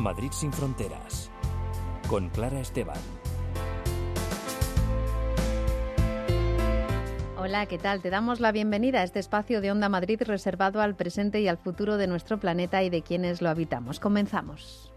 Madrid sin fronteras. Con Clara Esteban. Hola, ¿qué tal? Te damos la bienvenida a este espacio de Onda Madrid reservado al presente y al futuro de nuestro planeta y de quienes lo habitamos. Comenzamos.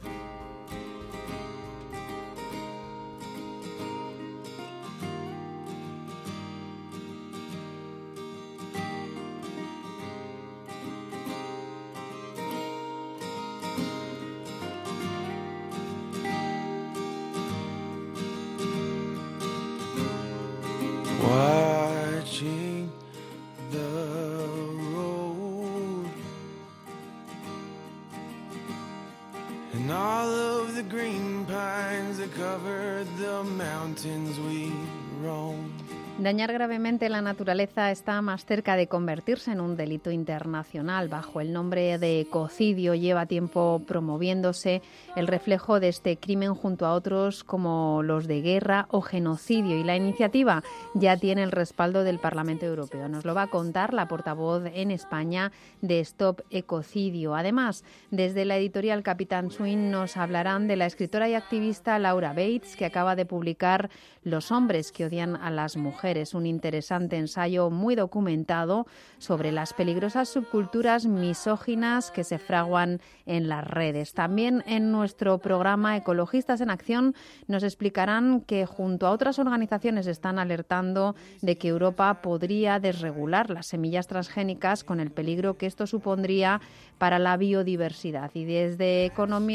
Naturaleza está más cerca de convertirse en un delito internacional. Bajo el nombre de ecocidio lleva tiempo promoviéndose el reflejo de este crimen junto a otros como los de guerra o genocidio. Y la iniciativa ya tiene el respaldo del Parlamento Europeo. Nos lo va a contar la portavoz en España de Stop Ecocidio. Además, desde la editorial Capitán Swing nos hablarán de la escritora y activista Laura Bates, que acaba de publicar Los hombres que odian a las mujeres es un interesante ensayo muy documentado sobre las peligrosas subculturas misóginas que se fraguan en las redes. También en nuestro programa Ecologistas en Acción nos explicarán que junto a otras organizaciones están alertando de que Europa podría desregular las semillas transgénicas con el peligro que esto supondría para la biodiversidad. Y desde,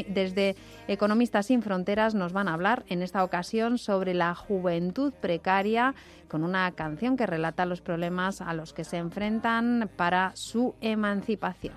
desde Economistas sin Fronteras nos van a hablar en esta ocasión sobre la juventud precaria con una canción que relata los problemas a los que se enfrentan para su emancipación.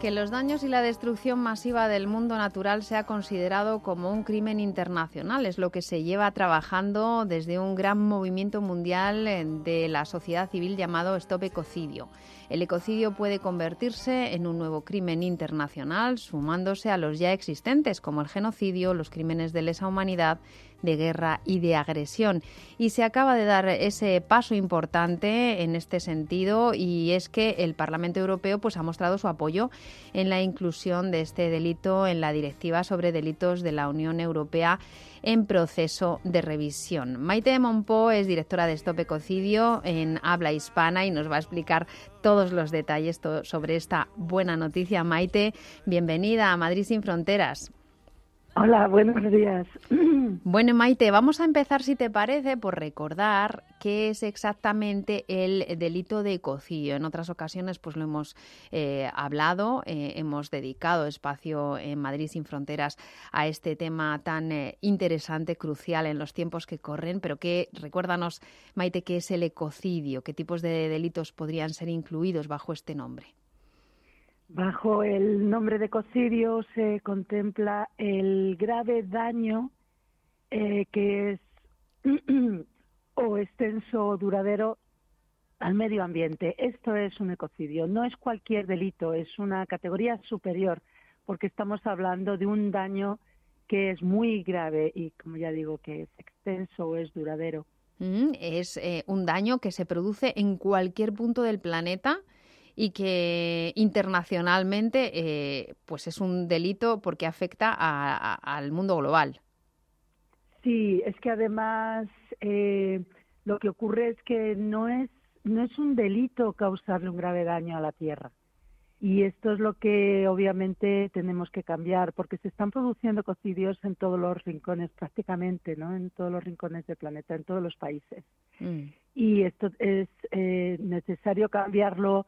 Que los daños y la destrucción masiva del mundo natural sea considerado como un crimen internacional es lo que se lleva trabajando desde un gran movimiento mundial eh, de la sociedad civil llamado Stop Ecocidio. El ecocidio puede convertirse en un nuevo crimen internacional, sumándose a los ya existentes, como el genocidio, los crímenes de lesa humanidad, de guerra y de agresión. Y se acaba de dar ese paso importante en este sentido y es que el Parlamento Europeo pues, ha mostrado su apoyo en la inclusión de este delito en la Directiva sobre Delitos de la Unión Europea en proceso de revisión. Maite Monpó es directora de Stop Ecocidio en habla hispana y nos va a explicar todos los detalles sobre esta buena noticia. Maite, bienvenida a Madrid sin Fronteras. Hola, buenos días. Bueno, Maite, vamos a empezar, si te parece, por recordar qué es exactamente el delito de ecocidio. En otras ocasiones, pues lo hemos eh, hablado, eh, hemos dedicado espacio en Madrid sin Fronteras a este tema tan eh, interesante, crucial en los tiempos que corren. Pero que, recuérdanos, Maite, qué es el ecocidio, qué tipos de delitos podrían ser incluidos bajo este nombre. Bajo el nombre de ecocidio se contempla el grave daño eh, que es o extenso o duradero al medio ambiente. Esto es un ecocidio. No es cualquier delito, es una categoría superior, porque estamos hablando de un daño que es muy grave y, como ya digo, que es extenso o es duradero. Mm, es eh, un daño que se produce en cualquier punto del planeta y que internacionalmente eh, pues es un delito porque afecta al mundo global. Sí, es que además eh, lo que ocurre es que no es no es un delito causarle un grave daño a la tierra. Y esto es lo que obviamente tenemos que cambiar, porque se están produciendo ecocidios en todos los rincones, prácticamente, ¿no? En todos los rincones del planeta, en todos los países. Mm. Y esto es eh, necesario cambiarlo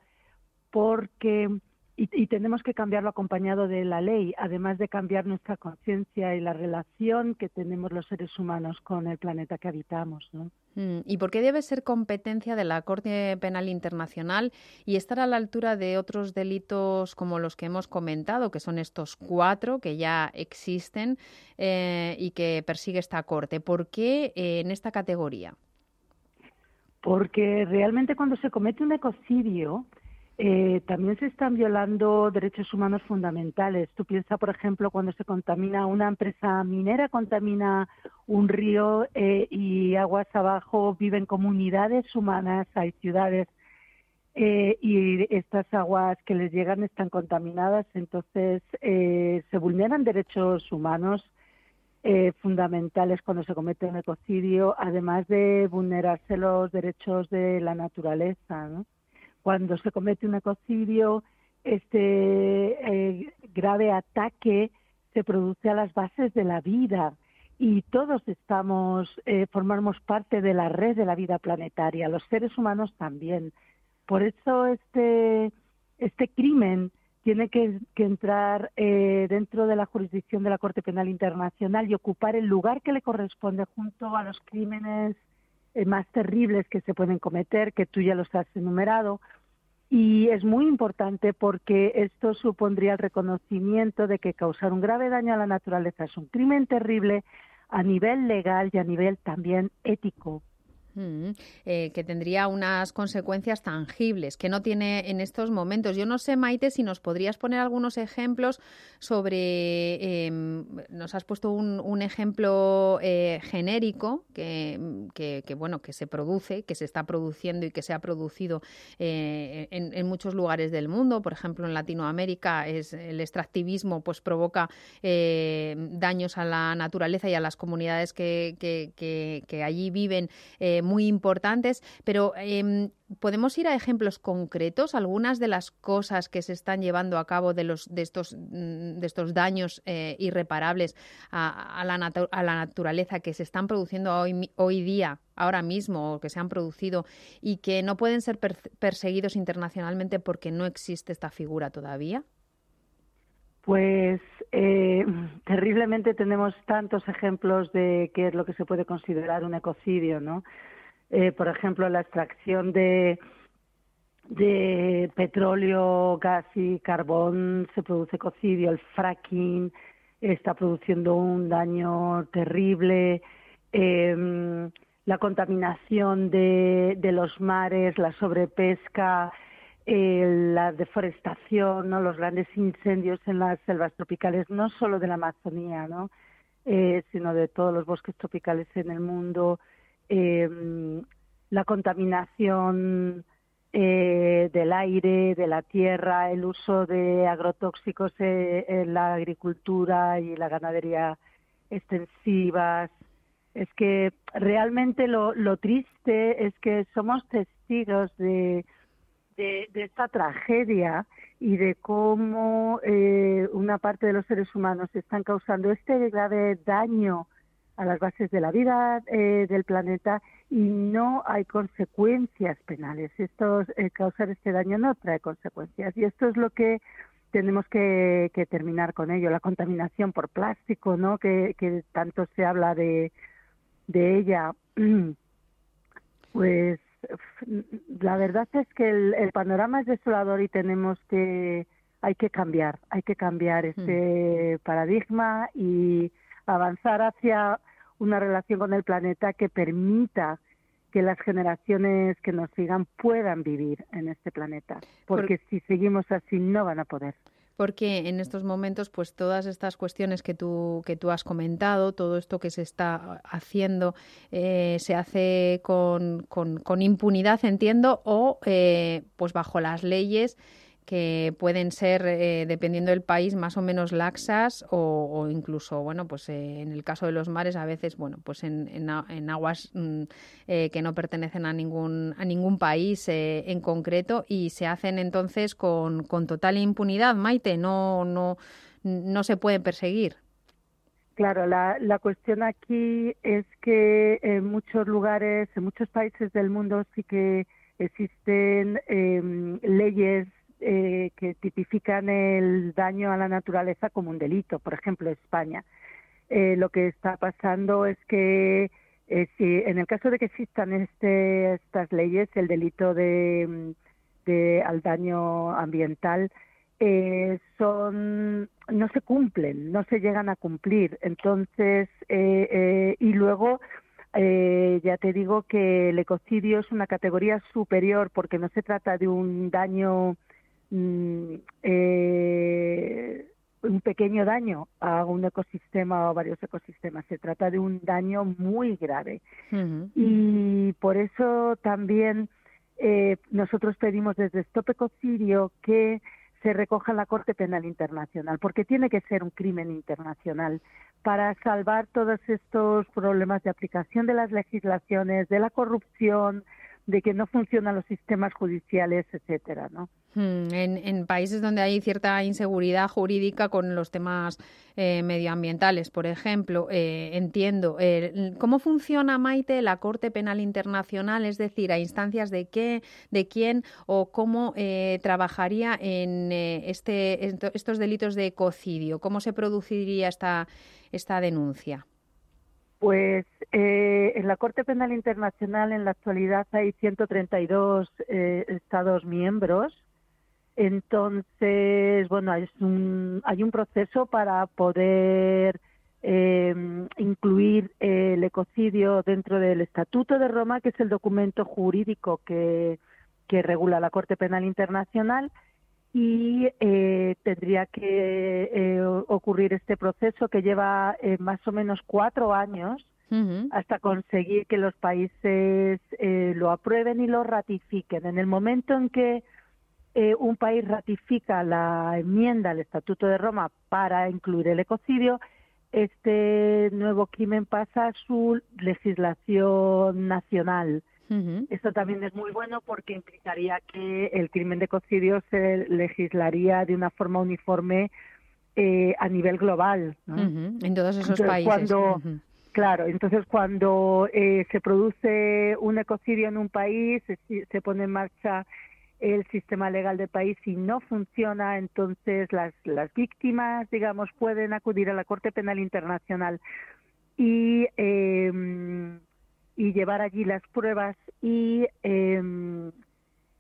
porque y, tenemos que cambiarlo acompañado de la ley, además de cambiar nuestra conciencia y la relación que tenemos los seres humanos con el planeta que habitamos. ¿no? Mm, ¿Y por qué debe ser competencia de la Corte Penal Internacional y estar a la altura de otros delitos como los que hemos comentado, que son estos cuatro que ya existen eh, y que persigue esta Corte? ¿Por qué eh, en esta categoría? Porque realmente cuando se comete un ecocidio, eh, también se están violando derechos humanos fundamentales. Tú piensas, por ejemplo, cuando se contamina una empresa minera, contamina un río eh, y aguas abajo viven comunidades humanas, hay ciudades eh, y estas aguas que les llegan están contaminadas, entonces se vulneran derechos humanos fundamentales cuando se comete un ecocidio, además de vulnerarse los derechos de la naturaleza, ¿no? Cuando se comete un ecocidio, este eh, grave ataque se produce a las bases de la vida y todos estamos, eh, formamos parte de la red de la vida planetaria, los seres humanos también. Por eso este, este crimen tiene que, entrar eh, dentro de la jurisdicción de la Corte Penal Internacional y ocupar el lugar que le corresponde junto a los crímenes eh, más terribles que se pueden cometer, que tú ya los has enumerado. Y es muy importante porque esto supondría el reconocimiento de que causar un grave daño a la naturaleza es un crimen terrible a nivel legal y a nivel también ético. Mm, eh, que tendría unas consecuencias tangibles que no tiene en estos momentos. Yo no sé, Maite, si nos podrías poner algunos ejemplos sobre. Em, nos has puesto un, ejemplo eh, genérico que, bueno que se produce, que se está produciendo y que se ha producido eh, en, muchos lugares del mundo. Por ejemplo, en Latinoamérica es el extractivismo, pues provoca daños a la naturaleza y a las comunidades que, que allí viven muy importantes, pero em, ¿podemos ir a ejemplos concretos? Algunas de las cosas que se están llevando a cabo de, los, de, estos, mm, de estos daños eh, irreparables a, la a, la naturaleza que se están produciendo hoy, hoy día, ahora mismo, o que se han producido y que no pueden ser perseguidos internacionalmente porque no existe esta figura todavía? Pues eh, terriblemente tenemos tantos ejemplos de qué es lo que se puede considerar un ecocidio, ¿no? Eh, por ejemplo, la extracción de, petróleo, gas y carbón se produce ecocidio, el fracking está produciendo un daño terrible, em, la contaminación de, de, los mares, la sobrepesca, eh, la deforestación, ¿no? los grandes incendios en las selvas tropicales, no solo de la Amazonía, ¿no? Eh, sino de todos los bosques tropicales en el mundo, eh, la contaminación eh, del aire, de la tierra, el uso de agrotóxicos eh, en la agricultura y la ganadería extensivas. Es que realmente lo, lo triste es que somos testigos de, de, esta tragedia y de cómo eh, una parte de los seres humanos están causando este grave daño a las bases de la vida eh, del planeta y no hay consecuencias penales. Esto, eh, causar este daño no trae consecuencias y esto es lo que tenemos que, terminar con ello. La contaminación por plástico, ¿no? Que, tanto se habla de, de ella. Pues la verdad es que el, el panorama es desolador y tenemos que hay que cambiar, hay que cambiar este paradigma y avanzar hacia una relación con el planeta que permita que las generaciones que nos sigan puedan vivir en este planeta, porque si seguimos así no van a poder. Porque en estos momentos pues todas estas cuestiones que tú que tú has comentado todo esto que se está haciendo eh, se hace con, con, impunidad entiendo o eh, pues bajo las leyes que pueden ser, eh, dependiendo del país, más o menos laxas o, incluso, bueno, pues eh, en el caso de los mares a veces, bueno, pues en, en, aguas mm, eh, que no pertenecen a ningún, a ningún país en concreto y se hacen entonces con, con total impunidad, Maite, no, no, no se pueden perseguir. Claro, la, la cuestión aquí es que en muchos lugares, en muchos países del mundo sí que existen em, leyes eh, que tipifican el daño a la naturaleza como un delito, por ejemplo, España. Eh, lo que está pasando es que eh, en el caso de que existan este, estas leyes, el delito de, de al daño ambiental son no se cumplen, no se llegan a cumplir. Entonces y luego eh, ya te digo que el ecocidio es una categoría superior porque no se trata de un daño, mm, eh, un pequeño daño a un ecosistema o varios ecosistemas, se trata de un daño muy grave. Y por eso también eh, nosotros pedimos desde Stop Ecocidio que se recoja en la Corte Penal Internacional, porque tiene que ser un crimen internacional para salvar todos estos problemas de aplicación de las legislaciones, de la corrupción, de que no funcionan los sistemas judiciales, etcétera, ¿no? Hmm, en, países donde hay cierta inseguridad jurídica con los temas eh, medioambientales, por ejemplo, eh, entiendo. Eh, ¿Cómo funciona, Maite, la Corte Penal Internacional? Es decir, ¿a instancias de qué, de quién o cómo trabajaría en este, estos delitos de ecocidio? ¿Cómo se produciría esta, esta denuncia? Pues eh, en la Corte Penal Internacional en la actualidad hay 132 eh, Estados miembros. Entonces, bueno, hay un, hay un proceso para poder eh, incluir el ecocidio dentro del Estatuto de Roma, que es el documento jurídico que, que regula la Corte Penal Internacional y eh, tendría que eh, ocurrir este proceso que lleva eh, más o menos cuatro años hasta conseguir que los países lo aprueben y lo ratifiquen. En el momento en que un país ratifica la enmienda al Estatuto de Roma para incluir el ecocidio, este nuevo crimen pasa a su legislación nacional. Esto también es muy bueno porque implicaría que el crimen de ecocidio se legislaría de una forma uniforme eh, a nivel global. En todos esos países. Claro, entonces cuando eh, se produce un ecocidio en un país, se, pone en marcha el sistema legal del país y no funciona, entonces las, las víctimas, digamos, pueden acudir a la Corte Penal Internacional y eh, y llevar allí las pruebas y em,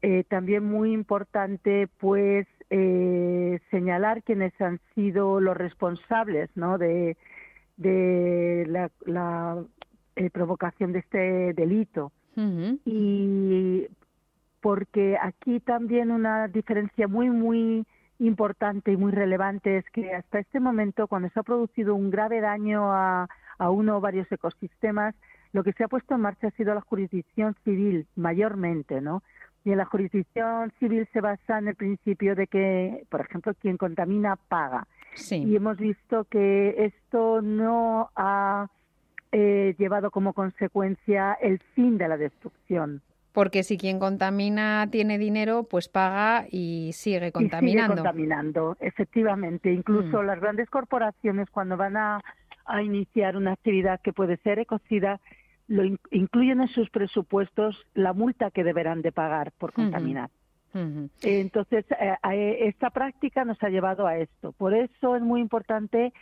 eh, también muy importante pues eh, señalar quiénes han sido los responsables ¿no? de, de la, eh, provocación de este delito y porque aquí también una diferencia muy muy importante y muy relevante es que hasta este momento cuando se ha producido un grave daño a, a uno o varios ecosistemas lo que se ha puesto en marcha ha sido la jurisdicción civil, mayormente, ¿no? Y en la jurisdicción civil se basa en el principio de que, por ejemplo, quien contamina paga. Y hemos visto que esto no ha eh, llevado como consecuencia el fin de la destrucción. Porque si quien contamina tiene dinero, pues paga y sigue contaminando. Y sigue contaminando, efectivamente. Incluso mm. las grandes corporaciones, cuando van a, a, iniciar una actividad que puede ser ecocida, lo incluyen en sus presupuestos la multa que deberán de pagar por contaminar. Entonces, eh, eh, esta práctica nos ha llevado a esto. Por eso es muy importante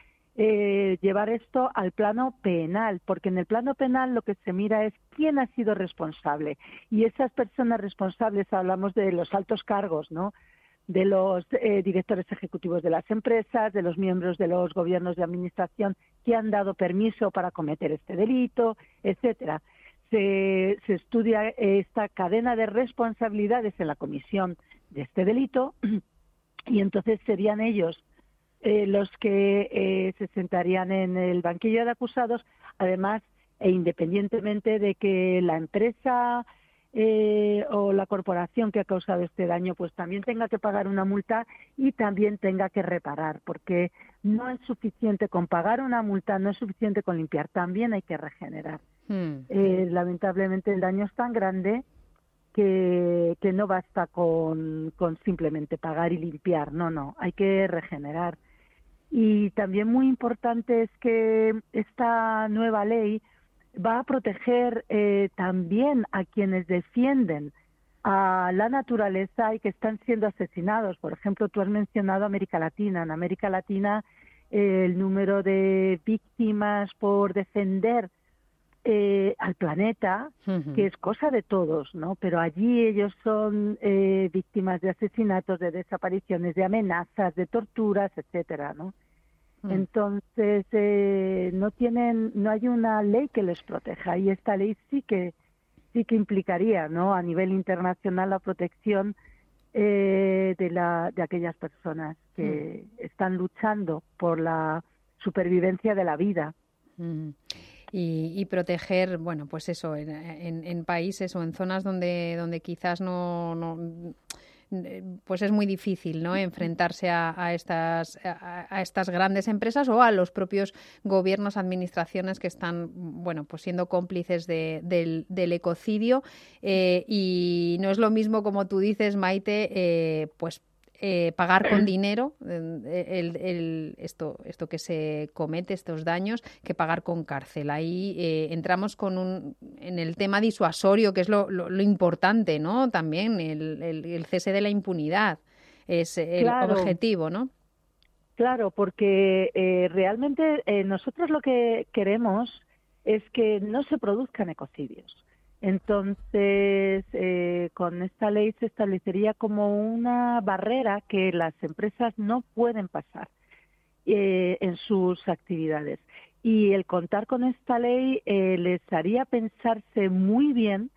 eh, llevar esto al plano penal, porque en el plano penal lo que se mira es quién ha sido responsable. Y esas personas responsables, hablamos de los altos cargos, ¿no? de los eh, directores ejecutivos de las empresas, de los miembros de los gobiernos de administración que han dado permiso para cometer este delito, etcétera. Se, estudia esta cadena de responsabilidades en la comisión de este delito y entonces serían ellos eh, los que eh, se sentarían en el banquillo de acusados, además e independientemente de que la empresa eh, o la corporación que ha causado este daño pues también tenga que pagar una multa y también tenga que reparar porque no es suficiente con pagar una multa no es suficiente con limpiar también hay que regenerar hmm. eh, lamentablemente el daño es tan grande que, que no basta con, con simplemente pagar y limpiar no no hay que regenerar y también muy importante es que esta nueva ley va a proteger eh, también a quienes defienden a la naturaleza y que están siendo asesinados. Por ejemplo, tú has mencionado América Latina. En América Latina el número de víctimas por defender eh, al planeta, que es cosa de todos, ¿no? Pero allí ellos son víctimas de asesinatos, de desapariciones, de amenazas, de torturas, etcétera, ¿no? Mm. Entonces, eh, no tienen, no hay una ley que les proteja y esta ley sí que sí que implicaría, ¿no? A nivel internacional la protección eh, de la de aquellas personas que mm. están luchando por la supervivencia de la vida. Y, proteger, bueno, pues eso, en, países o en zonas donde, donde quizás no, no pues es muy difícil ¿no? enfrentarse a, estas, a, estas grandes empresas o a los propios gobiernos, administraciones que están bueno, pues siendo cómplices del, ecocidio. Eh, y no es lo mismo, como tú dices, Maite, eh, pues eh, pagar con dinero el, esto, esto que se comete, estos daños, que pagar con cárcel. Ahí eh, entramos con un, en el tema disuasorio, que es lo, lo, importante, ¿no? También el, el, cese de la impunidad es el objetivo, ¿no? Claro, porque eh, realmente nosotros lo que queremos es que no se produzcan ecocidios. Entonces, eh, con esta ley se establecería como una barrera que las empresas no pueden pasar eh, en sus actividades. Y el contar con esta ley eh, les haría pensarse muy bien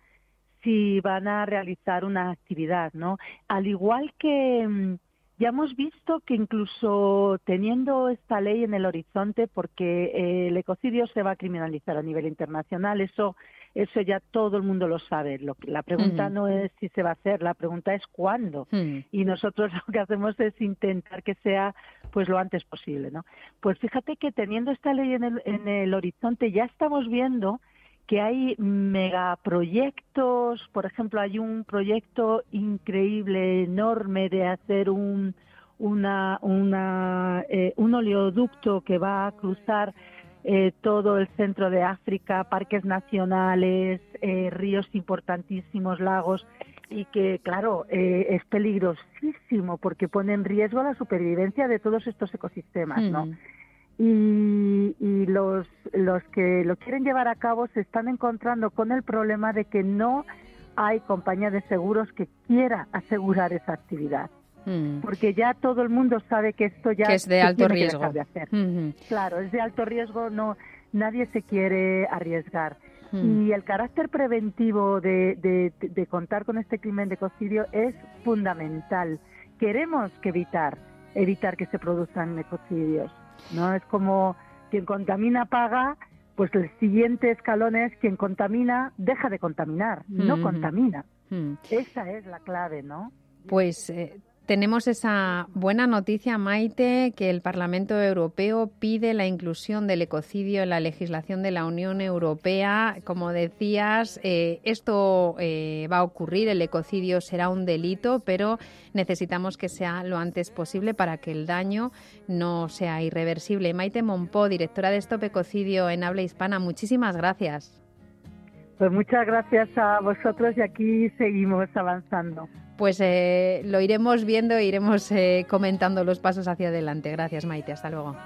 si van a realizar una actividad, ¿no? Al igual que mm, ya hemos visto que incluso teniendo esta ley en el horizonte, porque el ecocidio se va a criminalizar a nivel internacional, eso eso ya todo el mundo lo sabe. la pregunta no es si se va a hacer, la pregunta es cuándo. Y nosotros lo que hacemos es intentar que sea pues lo antes posible, ¿no? Pues fíjate que teniendo esta ley en el, en el horizonte ya estamos viendo que hay megaproyectos, por ejemplo, hay un proyecto increíble, enorme de hacer un, una, una, eh, un oleoducto que va a cruzar eh, todo el centro de África, parques nacionales, eh, ríos importantísimos, lagos, y que, claro, eh, es peligrosísimo porque pone en riesgo la supervivencia de todos estos ecosistemas, ¿no? Mm. Y, y, los, los que lo quieren llevar a cabo se están encontrando con el problema de que no hay compañía de seguros que quiera asegurar esa actividad. Mm. porque ya todo el mundo sabe que esto ya es de alto riesgo. De hacer. Claro, es de alto riesgo, no nadie se quiere arriesgar. Mm. Y el carácter preventivo de, de, contar con este crimen de ecocidio es fundamental. Queremos que evitar, evitar que se produzcan ecocidios. ¿no? Es como quien contamina paga, pues el siguiente escalón es quien contamina deja de contaminar, no contamina. Mm. Esa es la clave, ¿no? Pues eh, tenemos esa buena noticia, Maite, que el Parlamento Europeo pide la inclusión del ecocidio en la legislación de la Unión Europea. Como decías, eh, esto eh, va a ocurrir, el ecocidio será un delito, pero necesitamos que sea lo antes posible para que el daño no sea irreversible. Maite Monpó, directora de Stop Ecocidio en habla hispana, muchísimas gracias. Pues muchas gracias a vosotros y aquí seguimos avanzando pues eh, lo iremos viendo e iremos eh, comentando los pasos hacia adelante. Gracias, Maite. Hasta luego.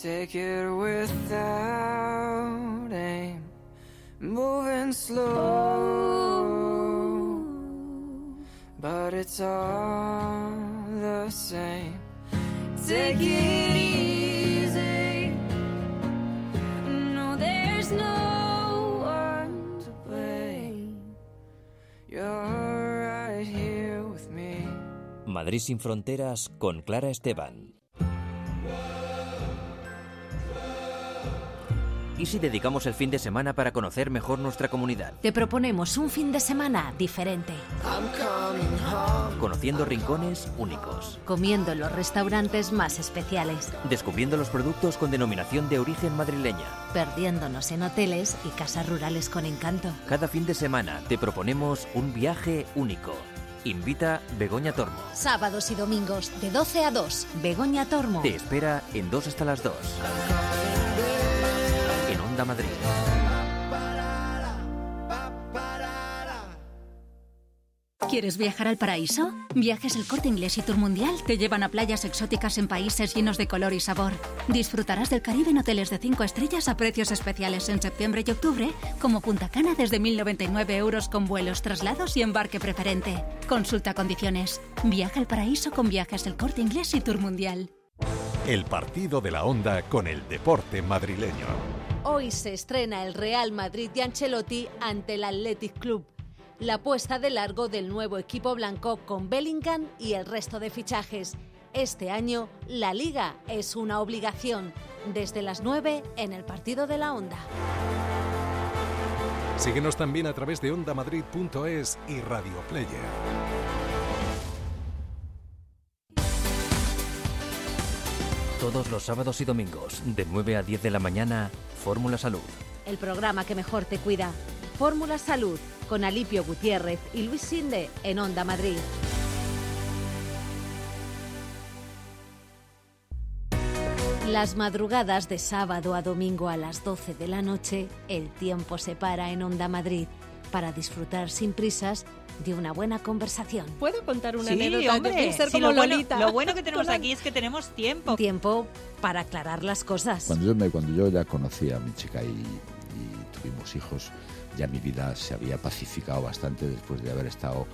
Take it without aim, moving slow, but it's all the same. Take it easy. No, there's no one to blame. You're right here with me. Madrid sin fronteras con Clara Esteban. ¿Y si dedicamos el fin de semana para conocer mejor nuestra comunidad? Te proponemos un fin de semana diferente. Conociendo rincones únicos. Comiendo en los restaurantes más especiales. Descubriendo los productos con denominación de origen madrileña. Perdiéndonos en hoteles y casas rurales con encanto. Cada fin de semana te proponemos un viaje único. Invita Begoña Tormo. Sábados y domingos de 12 a 2. Begoña Tormo. Te espera en 2 hasta las 2. Madrid. ¿Quieres viajar al paraíso? Viajes el Corte Inglés y Tour Mundial te llevan a playas exóticas en países llenos de color y sabor. Disfrutarás del Caribe en hoteles de 5 estrellas a precios especiales en septiembre y octubre, como Punta Cana desde 1.099 euros con vuelos, traslados y embarque preferente. Consulta condiciones. Viaja al paraíso con viajes el Corte Inglés y Tour Mundial. El partido de la onda con el deporte madrileño. Hoy se estrena el Real Madrid de Ancelotti ante el Athletic Club la puesta de largo del nuevo equipo blanco con Bellingham y el resto de fichajes. Este año, la liga es una obligación, desde las 9 en el partido de la Onda. Síguenos también a través de ondamadrid.es y Radio Player. Todos los sábados y domingos, de 9 a 10 de la mañana, Fórmula Salud. El programa que mejor te cuida. Fórmula Salud con Alipio Gutiérrez y Luis Sinde en Onda Madrid. Las madrugadas de sábado a domingo a las 12 de la noche, el tiempo se para en Onda Madrid para disfrutar sin prisas de una buena conversación. ¿Puedo contar una Sí, anécdota? hombre. Ser Sí, como lo, bueno, Lolita. lo bueno que tenemos aquí es que tenemos tiempo. Tiempo para aclarar las cosas. Cuando yo, me, cuando yo ya conocí a mi chica y, y tuvimos hijos, ya mi vida se había pacificado bastante después de haber estado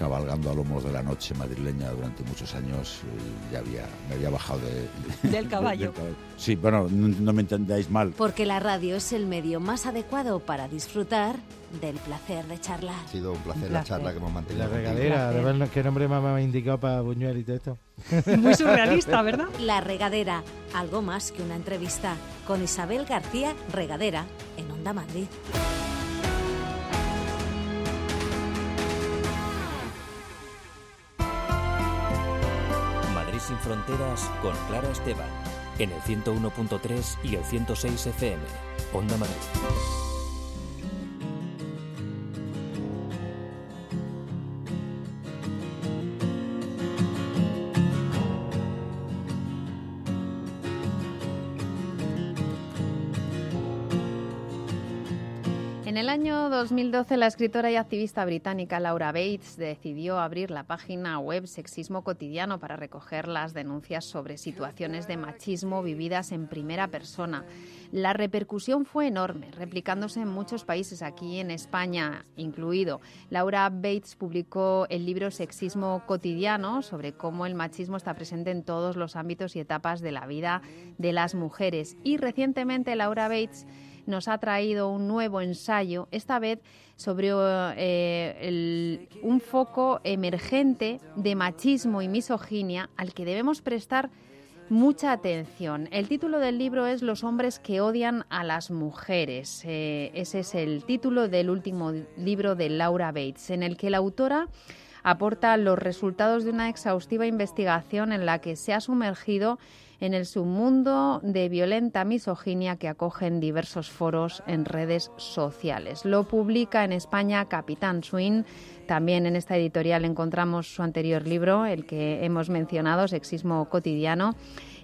cabalgando a lomos de la noche madrileña durante muchos años. eh, ya había, me había bajado de, Del caballo. Sí, bueno, no, no me entendáis mal. Porque la radio es el medio más adecuado para disfrutar del placer de charlar. Ha sido un placer Un la placer. charla que hemos mantenido. La regadera, además, ¿qué nombre más me ha indicado para Buñuel y todo esto? Muy surrealista, ¿verdad? La Regadera, algo más que una entrevista, con Isabel García Regadera, en Onda Madrid. Sin fronteras con Clara Esteban. En el 101.3 y el 106 FM. Onda Madrid. Año 2012, la escritora y activista británica Laura Bates decidió abrir la página web Sexismo Cotidiano para recoger las denuncias sobre situaciones de machismo vividas en primera persona. La repercusión fue enorme, replicándose en muchos países, aquí en España incluido. Laura Bates publicó el libro Sexismo Cotidiano sobre cómo el machismo está presente en todos los ámbitos y etapas de la vida de las mujeres. Y recientemente Laura Bates nos ha traído un nuevo ensayo, esta vez sobre eh, un foco emergente de machismo y misoginia al que debemos prestar mucha atención. El título del libro es Los hombres que odian a las mujeres. Eh, ese es el título del último libro de Laura Bates, en el que la autora aporta los resultados de una exhaustiva investigación en la que se ha sumergido en el submundo de violenta misoginia que acogen diversos foros en redes sociales. Lo publica en España Capitán Swing. También en esta editorial encontramos su anterior libro, el que hemos mencionado, Sexismo Cotidiano.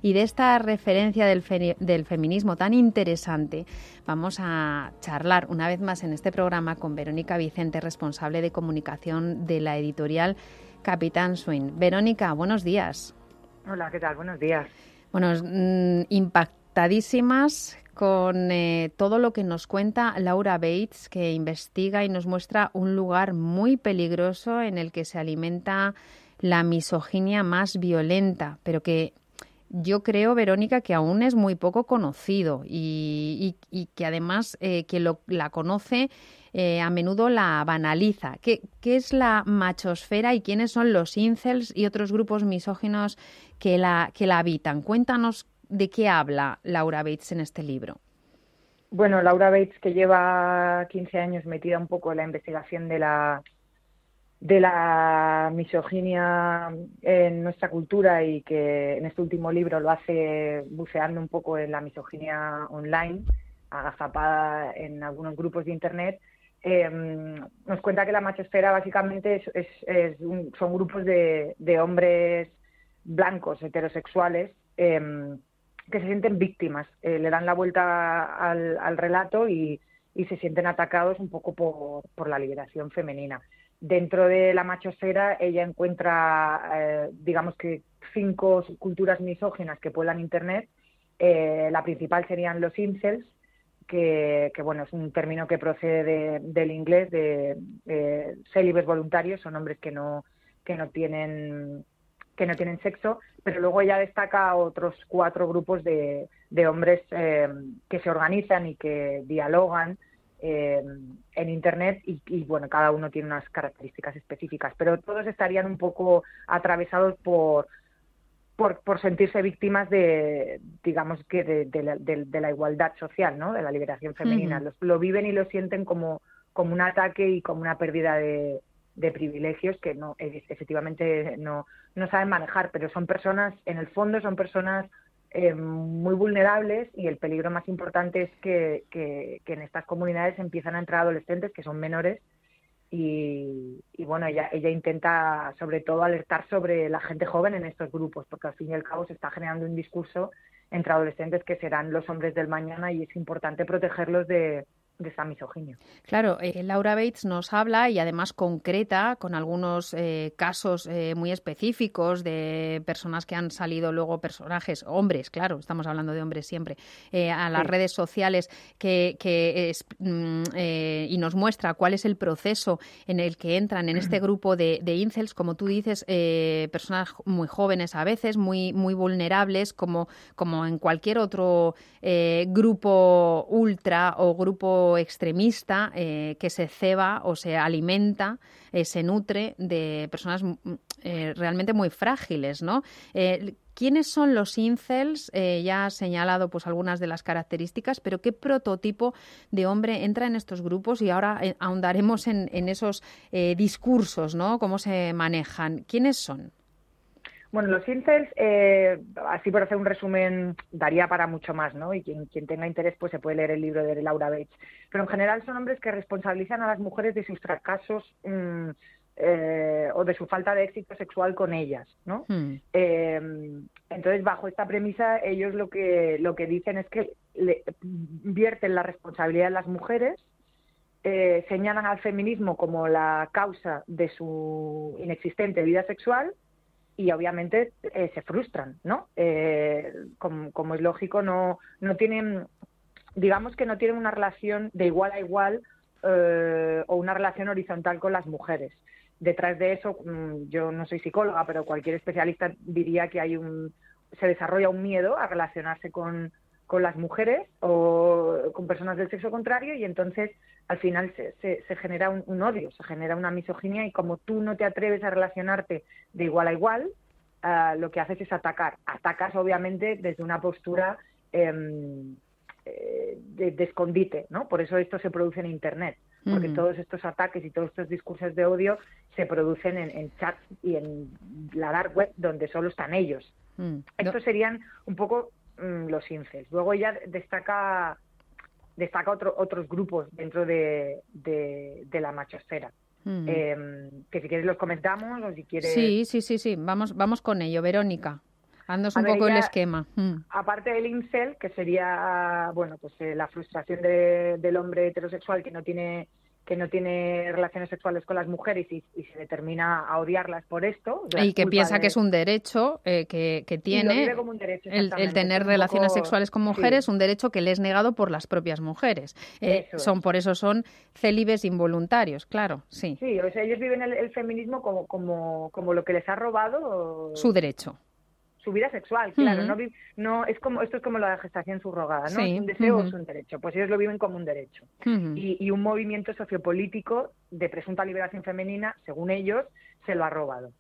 Y de esta referencia del, del feminismo tan interesante vamos a charlar una vez más en este programa con Verónica Vicente, responsable de comunicación de la editorial Capitán Swing. Verónica, buenos días. Hola, ¿qué tal? Buenos días. Bueno, mm, impactadísimas con eh, todo lo que nos cuenta Laura Bates, que investiga y nos muestra un lugar muy peligroso en el que se alimenta la misoginia más violenta, pero que yo creo, Verónica, que aún es muy poco conocido y, que además eh, quien lo, la conoce eh, a menudo la banaliza. ¿Qué, ¿Qué es la machosfera y quiénes son los incels y otros grupos misóginos que la, que la habitan? Cuéntanos de qué habla Laura Bates en este libro. Bueno, Laura Bates, que lleva 15 años metida un poco en la investigación de la de la misoginia en nuestra cultura y que en este último libro lo hace buceando un poco en la misoginia online, agazapada en algunos grupos de internet, eh, nos cuenta que la machosfera básicamente son grupos de, hombres blancos heterosexuales eh, que se sienten víctimas, eh, le dan la vuelta al, relato y, y se sienten atacados un poco por, por la liberación femenina. dentro de la machosfera ella encuentra, eh, digamos que cinco culturas misóginas que pueblan Internet. Eh, la principal serían los incels, que, que, bueno, es un término que procede de- del inglés de eh, célibes voluntarios, son hombres que no, que no tienen que no tienen sexo, pero luego ella destaca otros cuatro grupos de, de hombres eh, que se organizan y que dialogan eh, en Internet y, bueno, cada uno tiene unas características específicas, pero todos estarían un poco atravesados por, por, por sentirse víctimas de, digamos que de, de la, de- de la igualdad social, ¿no? De la liberación femenina. Los- lo viven y lo sienten como, como un ataque y como una pérdida de, de privilegios que no e- efectivamente no, no saben manejar, pero son personas, en el fondo son personas eh, muy vulnerables y el peligro más importante es que, que, que en estas comunidades empiezan a entrar adolescentes que son menores y, y bueno, ella, ella intenta sobre todo alertar sobre la gente joven en estos grupos, porque al fin y al cabo se está generando un discurso entre adolescentes que serán los hombres del mañana y es importante protegerlos de, de esa misoginia. Claro, eh, Laura Bates nos habla y además concreta con algunos eh, casos eh, muy específicos de personas que han salido luego personajes, hombres, claro, estamos hablando de hombres siempre, eh, a las Sí. redes sociales que, que es, mm, y nos muestra cuál es el proceso en el que entran en este grupo de, de incels, como tú dices, personas muy jóvenes a veces, muy, muy vulnerables, como, como en cualquier otro grupo ultra o grupo extremista eh, que se ceba o se alimenta, eh, se nutre de personas mm, eh, realmente muy frágiles, ¿no? ¿Quiénes son los incels? Ya has señalado pues algunas de las características, pero ¿qué prototipo de hombre entra en estos grupos? Y ahora ahondaremos en, en esos discursos, ¿no? ¿Cómo se manejan? ¿Quiénes son? Bueno, los incels, eh, así por hacer un resumen, daría para mucho más, ¿no? Y quien, quien tenga interés, pues se puede leer el libro de Laura Bates. Pero en general son hombres que responsabilizan a las mujeres de sus fracasos mm, eh, o de su falta de éxito sexual con ellas, ¿no? Eh, entonces, bajo esta premisa, ellos lo que lo que dicen es que le, vierten la responsabilidad en las mujeres, eh, señalan al feminismo como la causa de su inexistente vida sexual y obviamente eh, se frustran, ¿no? Eh, como, es lógico, no, no tienen, digamos que no tienen una relación de igual a igual eh, o una relación horizontal con las mujeres. Detrás de eso, mm, yo no soy psicóloga, pero cualquier especialista diría que hay un, se desarrolla un miedo a relacionarse con, con las mujeres o con personas del sexo contrario y entonces al final se, se, se genera un, un odio, se genera una misoginia y como tú no te atreves a relacionarte de igual a igual, ah, lo que haces es atacar. Atacas obviamente desde una postura em, eh, de, de escondite, ¿no? Por eso esto se produce en Internet, porque todos estos ataques y todos estos discursos de odio se producen en, en chats y en la dark web donde solo están ellos. Mm. Estos serían un poco mm, los incels. Luego ella destaca destaca otro, otros grupos dentro de, de, de la machosfera. Mm. Eh, que si quieres los comentamos o si quieres... Sí, sí, sí, sí. Vamos, vamos con ello, Verónica. Haznos A un ver, poco el ella- esquema. Mm. Aparte del incel, que sería bueno pues eh, la frustración de- del hombre heterosexual que no tiene que no tiene relaciones sexuales con las mujeres y, y se determina a odiarlas por esto. Y que piensa de- que es un derecho eh, que, tiene vive como un derecho, el, tener un relaciones poco- sexuales con sí. mujeres, un derecho que le es negado por las propias mujeres. Eh, son es. Por eso son célibes involuntarios, claro, sí. Sí, o sea, ellos viven el, el feminismo como, como, como lo que les ha robado Su derecho. Su vida sexual, claro. No, es como Esto es como la gestación subrogada, ¿no? Sí, Es un deseo o ujú. es un derecho. Pues ellos lo viven como un derecho. Y, y un movimiento sociopolítico de presunta liberación femenina, según ellos, se lo ha robado.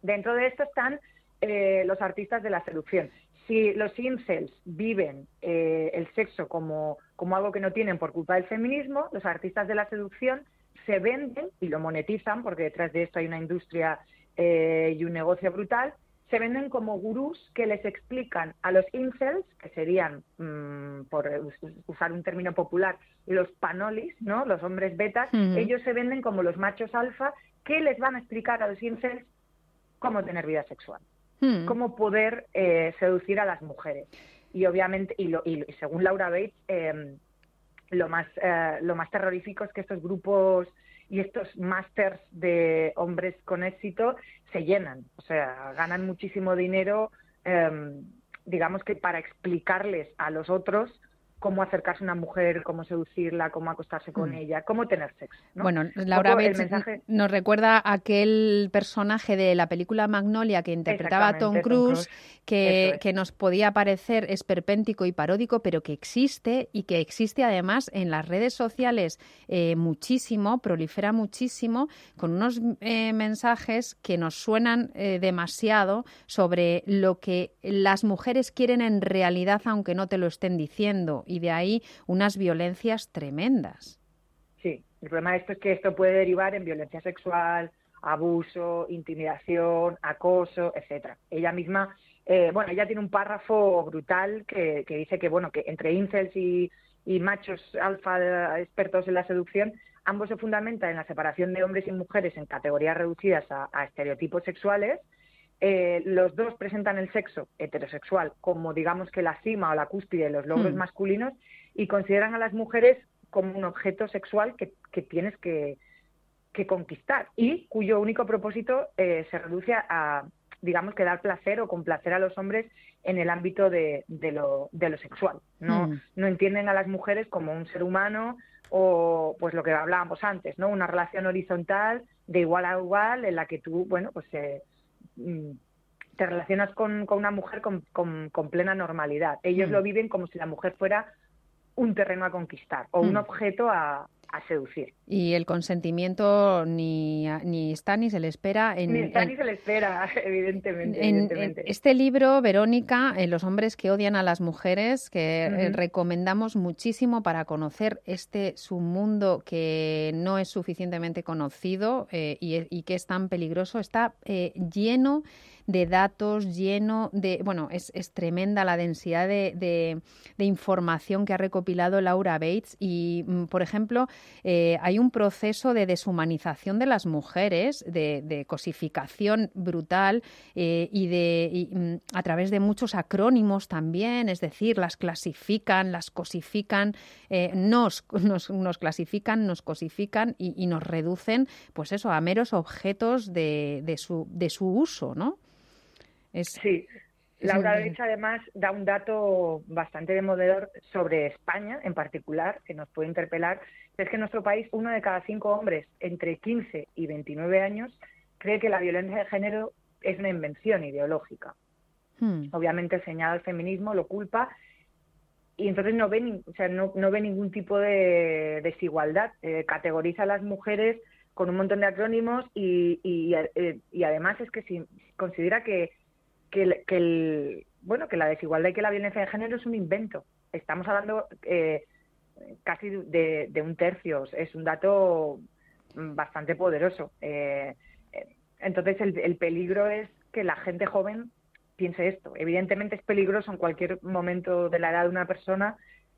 Dentro de esto están eh, los artistas de la seducción. Si los incels viven eh, el sexo como, como algo que no tienen por culpa del feminismo, los artistas de la seducción se venden y lo monetizan, porque detrás de esto hay una industria eh, y un negocio brutal, se venden como gurús que les explican a los incels, que serían, mm, por us- usar un término popular, los panolis, ¿no? los hombres betas, ellos se venden como los machos alfa, que les van a explicar a los incels cómo tener vida sexual, Mm. cómo poder eh, seducir a las mujeres. Y obviamente, y, lo- y según Laura Bates, eh, lo más, eh, lo más terrorífico es que estos grupos y estos másters de hombres con éxito se llenan, o sea, ganan muchísimo dinero, em, digamos que para explicarles a los otros cómo acercarse a una mujer, cómo seducirla, cómo acostarse con Mm. ella, cómo tener sexo. ¿no? Bueno, Laura Bates mensaje- nos recuerda aquel personaje de la película Magnolia que interpretaba a Tom Cruise, es. que nos podía parecer esperpéntico y paródico, pero que existe y que existe además en las redes sociales eh, muchísimo, prolifera muchísimo, con unos eh, mensajes que nos suenan eh, demasiado sobre lo que las mujeres quieren en realidad, aunque no te lo estén diciendo, y de ahí unas violencias tremendas. Sí, el problema de esto es que esto puede derivar en violencia sexual, abuso, intimidación, acoso, etcétera. Ella misma, eh, bueno, ella tiene un párrafo brutal que, que dice que, bueno, que entre incels y, machos alfa expertos en la seducción, ambos se fundamentan en la separación de hombres y mujeres en categorías reducidas a estereotipos sexuales. Eh, los dos presentan el sexo heterosexual como, digamos, que la cima o la cúspide de los logros Mm. masculinos y consideran a las mujeres como un objeto sexual que, que tienes que, que conquistar y cuyo único propósito eh, se reduce a, digamos, que dar placer o complacer a los hombres en el ámbito de, de lo, de lo sexual. No, Mm. no entienden a las mujeres como un ser humano o, pues lo que hablábamos antes, ¿no? Una relación horizontal de igual a igual en la que tú, bueno, pues eh, te relacionas con, con una mujer con, con- con plena normalidad. Ellos Mm. lo viven como si la mujer fuera un terreno a conquistar o un Mm. objeto a, a seducir. Y el consentimiento ni, ni está ni se le espera en, Ni está en- ni se le espera, evidentemente. en- este libro, Verónica, en Los hombres que odian a las mujeres, que eh, recomendamos muchísimo para conocer este submundo que no es suficientemente conocido eh, y, y que es tan peligroso, está eh, lleno de datos, lleno de... Bueno, es, es tremenda la densidad de, de- información que ha recopilado Laura Bates y, mm, por ejemplo, eh, hay un proceso de deshumanización de las mujeres, de, de cosificación brutal eh, y de mm, a través de muchos acrónimos también, es decir, las clasifican, las cosifican, eh, nos, nos, nos clasifican, nos cosifican y, y nos reducen, pues eso, a meros objetos de, de su, de su uso, ¿no? Es, Sí. es Laura. Bates además da un dato bastante demoledor sobre España en particular, que nos puede interpelar, es que en nuestro país uno de cada cinco hombres entre 15 y 29 años cree que la violencia de género es una invención ideológica. Hmm. Obviamente señala al feminismo, lo culpa y entonces no ve, ni- o sea, no, no ve ningún tipo de desigualdad. Eh, categoriza a las mujeres con un montón de acrónimos y, y, eh, y además es que si considera que, que, el- que el, bueno, que la desigualdad y que la violencia de género es un invento. Estamos hablando eh, casi de, de un tercio, es un dato mm, bastante poderoso. Eh, eh, entonces el, el peligro es que la gente joven piense esto. Evidentemente es peligroso en cualquier momento de la edad de una persona,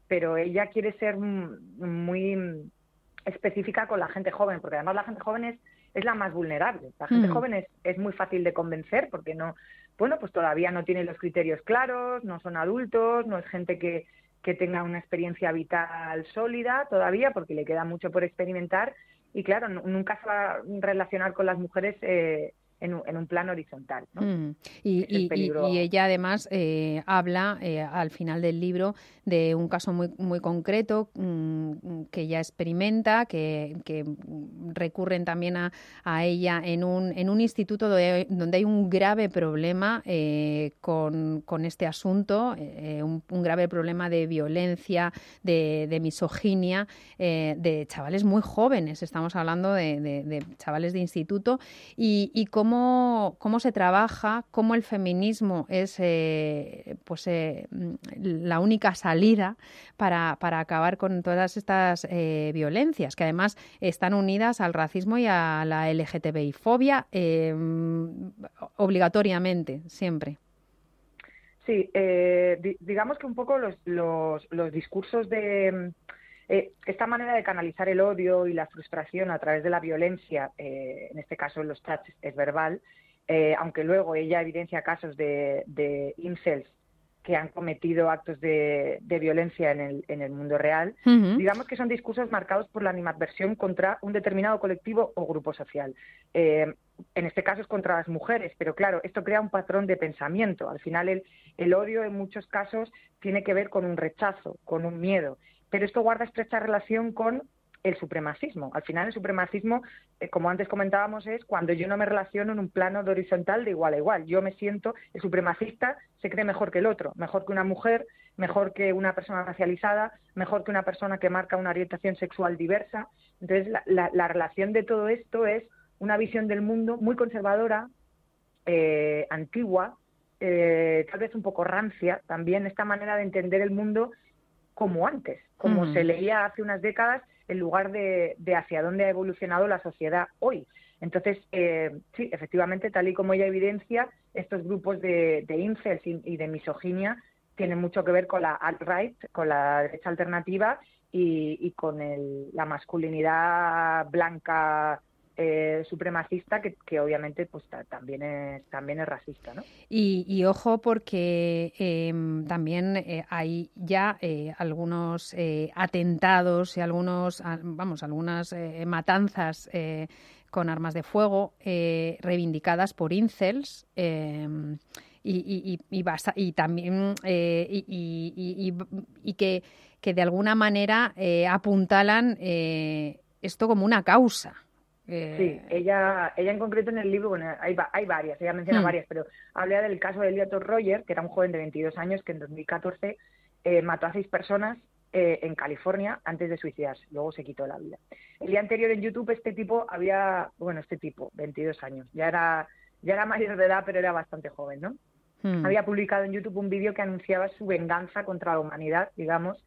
pero ella quiere ser mm, muy mm, específica con la gente joven, porque además la gente joven es, es la más vulnerable. La gente Mm. joven es, es muy fácil de convencer porque no, bueno, pues todavía no tiene los criterios claros, no son adultos, no es gente que, que tenga una experiencia vital sólida todavía, porque le queda mucho por experimentar. Y claro, nu- nunca se va a relacionar con las mujeres eh, en, un, en un plano horizontal. ¿no? Mm. Y, peligro. ella además eh, habla eh, al final del libro de un caso muy, muy concreto mm, que ella experimenta, que, que recurren también a, a ella en un, en un instituto donde, donde hay un grave problema eh, con, con este asunto, un, un grave problema de violencia, de, de misoginia, de chavales muy jóvenes, estamos hablando de, de- de chavales de instituto, y, y cómo, cómo se trabaja, cómo el feminismo es eh, pues eh, mm, la única salida para, para acabar con todas estas eh, violencias, que además están unidas al racismo y a la LGTBI-fobia obligatoriamente, siempre. Sí, di- digamos que un poco los, los, discursos de eh, esta manera de canalizar el odio y la frustración a través de la violencia, eh, en este caso en los chats es verbal, eh, aunque luego ella evidencia casos de, de incels que han cometido actos de, de violencia en el, en el mundo real. Digamos que son discursos marcados por la animadversión contra un determinado colectivo o grupo social. Eh, en este caso es contra las mujeres, pero claro, esto crea un patrón de pensamiento. Al final el, el odio en muchos casos tiene que ver con un rechazo, con un miedo, pero esto guarda estrecha relación con el supremacismo. Al final el supremacismo, eh, como antes comentábamos, es cuando yo no me relaciono en un plano de horizontal de igual a igual. Yo me siento, el supremacista se cree mejor que el otro, mejor que una mujer, mejor que una persona racializada, mejor que una persona que marca una orientación sexual diversa. Entonces la, la- la relación de todo esto es una visión del mundo muy conservadora, eh, antigua, eh, tal vez un poco rancia también, esta manera de entender el mundo como antes, como Mm. se leía hace unas décadas, en lugar de, de hacia dónde ha evolucionado la sociedad hoy. Entonces, eh, sí, efectivamente, tal y como ella evidencia, estos grupos de, de incels y, y de misoginia tienen mucho que ver con la alt-right, con la derecha alternativa y, y con el- la masculinidad blanca eh, supremacista que, obviamente pues ta- también es también es racista, ¿no? Y, ojo porque em, también eh, hay ya eh, algunos eh, atentados y algunos, ah, vamos, algunas matanzas con armas de fuego reivindicadas por incels. em, y, y, también y que, que de alguna manera eh, apuntalan eh, esto como una causa. Eh, Sí, ella, ella en concreto en el libro, bueno, hay, hay varias, ella menciona Hmm. varias, pero habla del caso de Elliot Roger, que era un joven de 22 años que en 2014 eh, mató a seis personas eh, en California antes de suicidarse, luego se quitó la vida. El día anterior en YouTube este tipo había, bueno, este tipo, 22 años, ya era, ya era mayor de edad, pero era bastante joven, ¿no? hmm. había publicado en YouTube un vídeo que anunciaba su venganza contra la humanidad, digamos,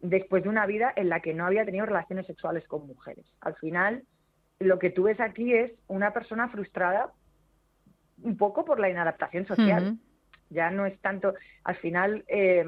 después de una vida en la que no había tenido relaciones sexuales con mujeres. Al final, lo que tú ves aquí es una persona frustrada un poco por la inadaptación social. Ya no es tanto, al final, eh,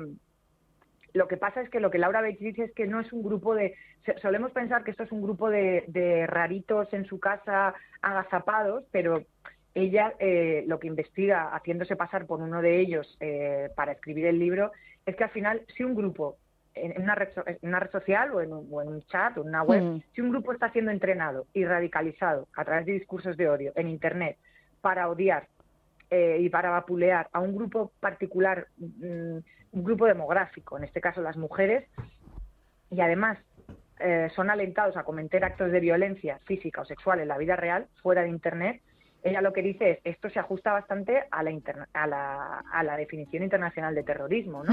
lo que pasa es que lo que Laura Bates dice es que no es un grupo de, solemos pensar que esto es un grupo de, de raritos en su casa agazapados, pero ella eh, lo que investiga haciéndose pasar por uno de ellos eh, para escribir el libro es que al final si un grupo en una red, en una red social o en, un, o en un chat o en una web, Mm. si un grupo está siendo entrenado y radicalizado a través de discursos de odio en Internet para odiar eh, y para vapulear a un grupo particular, mm, un grupo demográfico, en este caso las mujeres, y además eh, son alentados a cometer actos de violencia física o sexual en la vida real, fuera de Internet, ella lo que dice es esto se ajusta bastante a la, interna- a la, a la definición internacional de terrorismo, ¿no?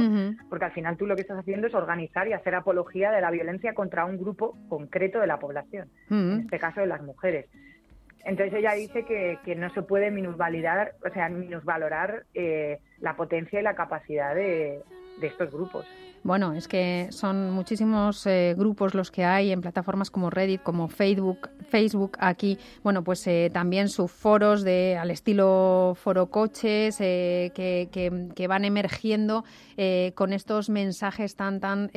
Porque al final tú lo que estás haciendo es organizar y hacer apología de la violencia contra un grupo concreto de la población, en este caso de las mujeres. Entonces ella dice que, que no se puede minusvalidar, o sea, minusvalorar eh, la potencia y la capacidad de, de estos grupos. Bueno, es que son muchísimos eh, grupos los que hay en plataformas como Reddit, como Facebook, Facebook aquí, bueno, pues eh, también subforos de al estilo foro coches eh, que, que- que van emergiendo eh, con estos mensajes tan tan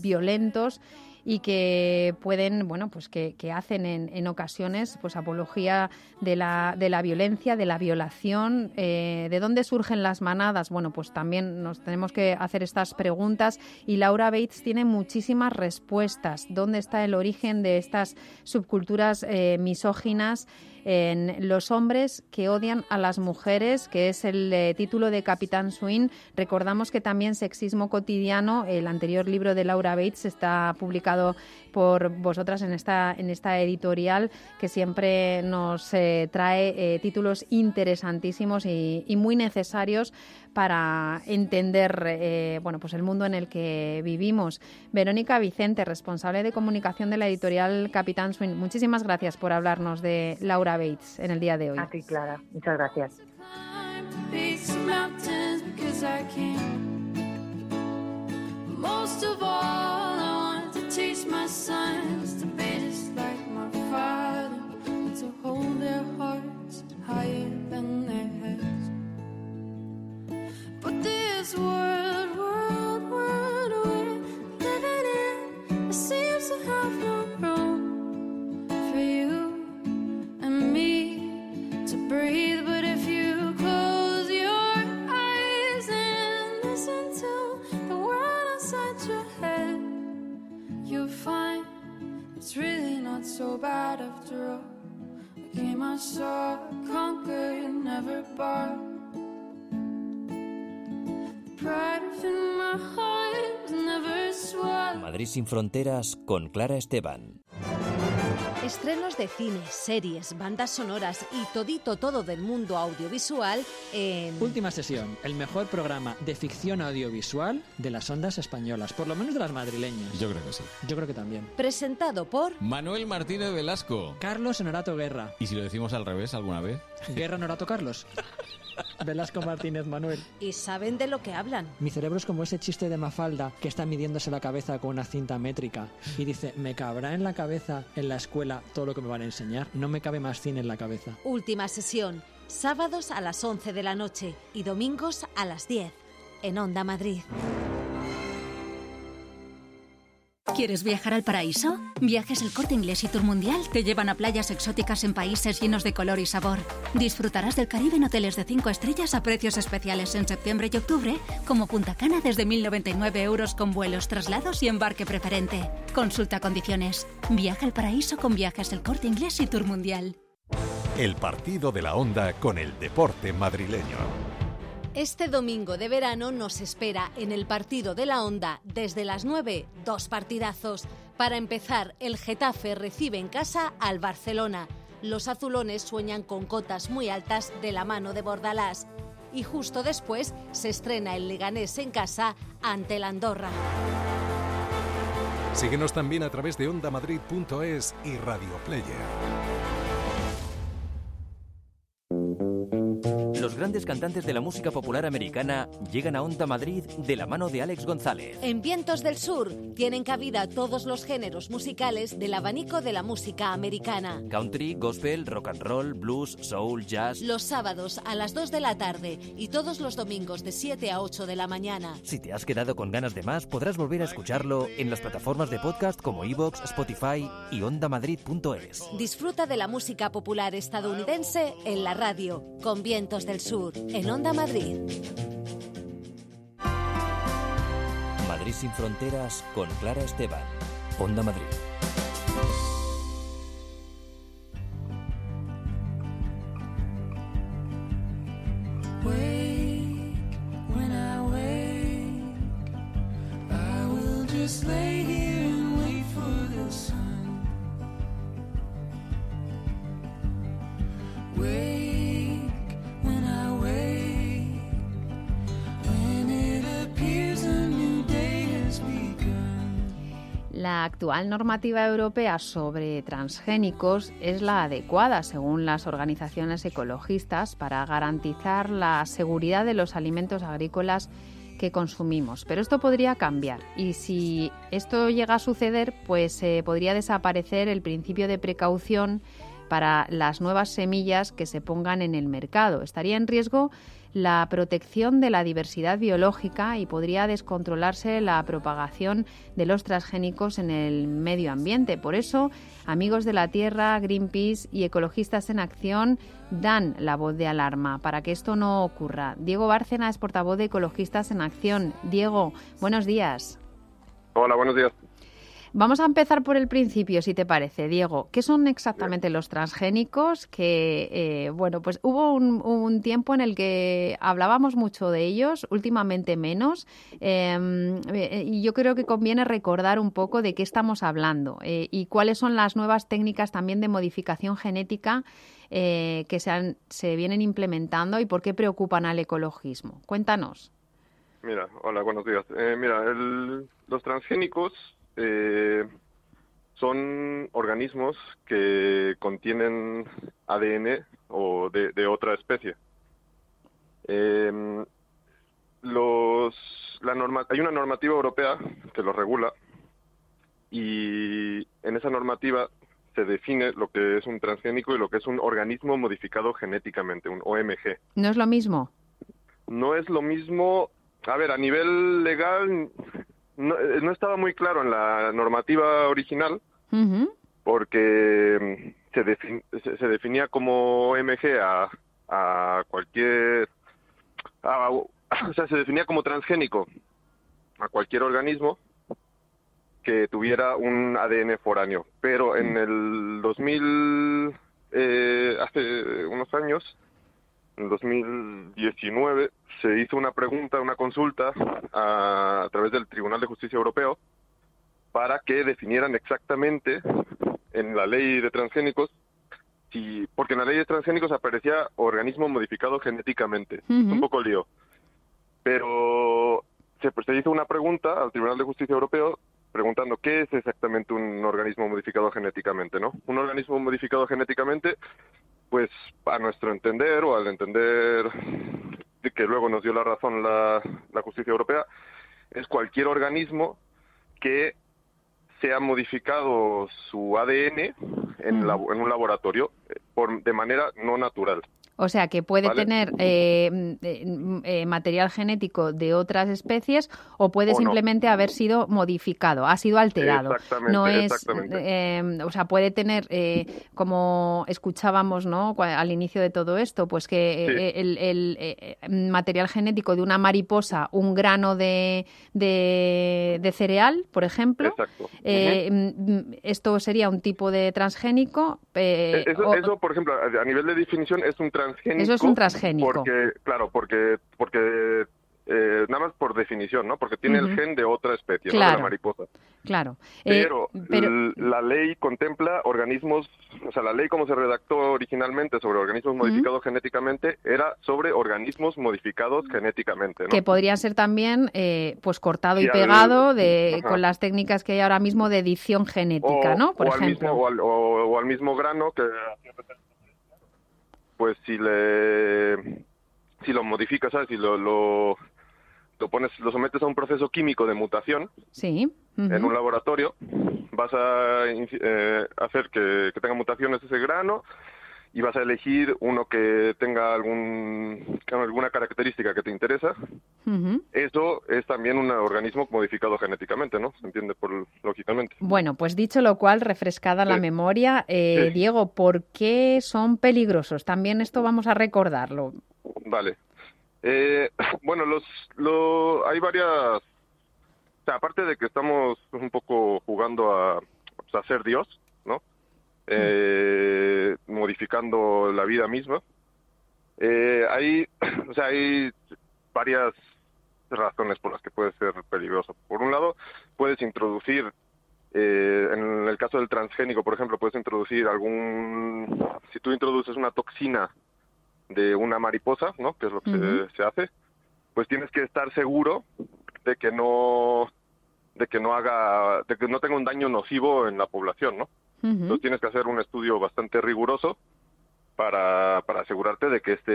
violentos y que pueden, bueno, pues que, hacen en, en ocasiones pues apología de la, de la violencia, de la violación, eh, de dónde surgen las manadas. Bueno, pues también nos tenemos que hacer estas preguntas y Laura Bates tiene muchísimas respuestas. ¿Dónde está el origen de estas subculturas eh, misóginas? En Los hombres que odian a las mujeres, que es el eh, título de Capitán Swing. Recordamos que también Sexismo Cotidiano, el anterior libro de Laura Bates, está publicado por vosotras en esta, en esta editorial que siempre nos eh, trae eh, títulos interesantísimos y, y muy necesarios para entender eh, bueno, pues el mundo en el que vivimos. Verónica Vicente, responsable de comunicación de la editorial Capitán Swing, muchísimas gracias por hablarnos de Laura Bates en el día de hoy. A ti, Clara. Muchas gracias. Most of all, teach my sons to be just like my father, and to hold their hearts higher than their heads. But this world, world, Madrid sin fronteras con Clara Esteban. Estrenos de cine, series, bandas sonoras y todito todo del mundo audiovisual en... Última sesión, el mejor programa de ficción audiovisual de las ondas españolas, por lo menos de las madrileñas. Yo creo que sí. Yo creo que también. Presentado por... Manuel Martínez Velasco. Carlos Honorato Guerra. ¿Y si lo decimos al revés alguna vez? Guerra Honorato Carlos. Velasco Martínez Manuel. Y saben de lo que hablan. Mi cerebro es como ese chiste de Mafalda que está midiéndose la cabeza con una cinta métrica y dice, me cabrá en la cabeza en la escuela todo lo que me van a enseñar. No me cabe más cine en la cabeza. Última sesión, sábados a las 11 de la noche y domingos a las 10 en Onda Madrid. ¿Quieres viajar al paraíso? Viajes El Corte Inglés y Tour Mundial te llevan a playas exóticas en países llenos de color y sabor. Disfrutarás del Caribe en hoteles de 5 estrellas a precios especiales en septiembre y octubre, como Punta Cana desde 1.099 euros con vuelos, traslados y embarque preferente. Consulta condiciones. Viaja al paraíso con Viajes El Corte Inglés y Tour Mundial. El partido de la onda con el deporte madrileño. Este domingo de verano nos espera en el partido de la Onda desde las 9 dos partidazos. Para empezar, el Getafe recibe en casa al Barcelona. Los azulones sueñan con cotas muy altas de la mano de Bordalás. Y justo después se estrena el Leganés en casa ante el Andorra. Síguenos también a través de ondamadrid.es y Radio Player. Grandes cantantes de la música popular americana llegan a Onda Madrid de la mano de Alex González. En Vientos del Sur tienen cabida todos los géneros musicales del abanico de la música americana. Country, gospel, rock and roll, blues, soul, jazz. Los sábados a las 2 de la tarde y todos los domingos de 7 a 8 de la mañana. Si te has quedado con ganas de más, podrás volver a escucharlo en las plataformas de podcast como iVoox, Spotify y ondamadrid.es. Disfruta de la música popular estadounidense en la radio, con Vientos del Sur, en Onda Madrid. Madrid sin fronteras con Clara Esteban. Onda Madrid. Wake La actual normativa europea sobre transgénicos es la adecuada, según las organizaciones ecologistas, para garantizar la seguridad de los alimentos agrícolas que consumimos. Pero esto podría cambiar y si esto llega a suceder, pues eh, podría desaparecer el principio de precaución para las nuevas semillas que se pongan en el mercado. Estaría en riesgo la protección de la diversidad biológica y podría descontrolarse la propagación de los transgénicos en el medio ambiente. Por eso, amigos de la Tierra, Greenpeace y Ecologistas en Acción dan la voz de alarma para que esto no ocurra. Diego Bárcena es portavoz de Ecologistas en Acción. Diego, buenos días. Hola, buenos días. Vamos a empezar por el principio, si te parece, Diego. ¿Qué son exactamente los transgénicos? Que, eh, bueno, pues hubo un, tiempo en el que hablábamos mucho de ellos, últimamente menos, eh, y yo creo que conviene recordar un poco de qué estamos hablando eh, y cuáles son las nuevas técnicas también de modificación genética eh, que se, han, se vienen implementando y por qué preocupan al ecologismo. Cuéntanos. Mira, hola, buenos días. Eh, mira, el, los transgénicos eh, son organismos que contienen ADN o de, de otra especie. Eh, los, la norma, hay una normativa europea que los regula y en esa normativa se define lo que es un transgénico y lo que es un organismo modificado genéticamente, un OMG. ¿No es lo mismo? No es lo mismo, a ver, a nivel legal no, no estaba muy claro en la normativa original uh -huh. porque se, defin, se, se, definía como OMG a, a cualquier... A, o sea, se definía como transgénico a cualquier organismo que tuviera un ADN foráneo. Pero en el 2000, eh, hace unos años, en 2019, se hizo una pregunta, una consulta a, a través del Tribunal de Justicia Europeo para que definieran exactamente en la ley de transgénicos si, porque en la ley de transgénicos aparecía organismo modificado genéticamente. Es un poco lío. Pero se, se hizo una pregunta al Tribunal de Justicia Europeo preguntando qué es exactamente un organismo modificado genéticamente, ¿no? Un organismo modificado genéticamente, pues a nuestro entender o al entender de que luego nos dio la razón la, la justicia europea, es cualquier organismo que se ha modificado su ADN en, en un laboratorio eh, por, de manera no natural. O sea, que puede Vale. tener eh, mm, eh, mm, eh, material genético de otras especies o puede O no. simplemente haber sido modificado, ha sido alterado. Exactamente, no es, exactamente. eh, o sea, puede tener, eh, como escuchábamos, ¿no? Al inicio de todo esto, pues que Sí. el, el, material genético de una mariposa, un grano de, de, de cereal, por ejemplo, Exacto. mm, esto sería un tipo de transgénico. eh, eso, o- eso, por ejemplo, a nivel de definición es un transgénico. Eso es un transgénico. Porque, claro, porque, porque eh, nada más por definición, ¿no? Porque tiene el gen de otra especie, ¿no? De Claro. la mariposa. Claro. Eh, Pero, la ley contempla organismos, o sea, la ley como se redactó originalmente sobre organismos modificados genéticamente era sobre organismos modificados genéticamente, ¿no? que podría ser también eh, pues cortado y al- pegado de Ajá. con las técnicas que hay ahora mismo de edición genética, o, ¿no? Por o al ejemplo. mismo, o, al, o al mismo grano que pues si le si lo modificas ¿sabes? si lo, lo lo pones lo sometes a un proceso químico de mutación Sí. en un laboratorio vas a eh, hacer que, que tenga mutaciones ese grano y vas a elegir uno que tenga algún alguna característica que te interesa eso es también un organismo modificado genéticamente no se entiende por lógicamente Bueno, pues dicho lo cual, refrescada la memoria, eh, Sí. Diego, ¿por qué son peligrosos? También esto vamos a recordarlo. Vale. Eh, bueno, los, lo, hay varias... O sea, aparte de que estamos un poco jugando a, pues, a ser Dios, ¿no? Eh, modificando la vida misma. Eh, hay, o sea, hay varias razones por las que puede ser peligroso. Por un lado, puedes introducir, eh, en el caso del transgénico, por ejemplo, puedes introducir algún, si tú introduces una toxina de una mariposa, ¿no? Que es lo que se, se hace, pues tienes que estar seguro de que no, de que no haga, de que no tenga un daño nocivo en la población, ¿no? Entonces tienes que hacer un estudio bastante riguroso para, para asegurarte de que este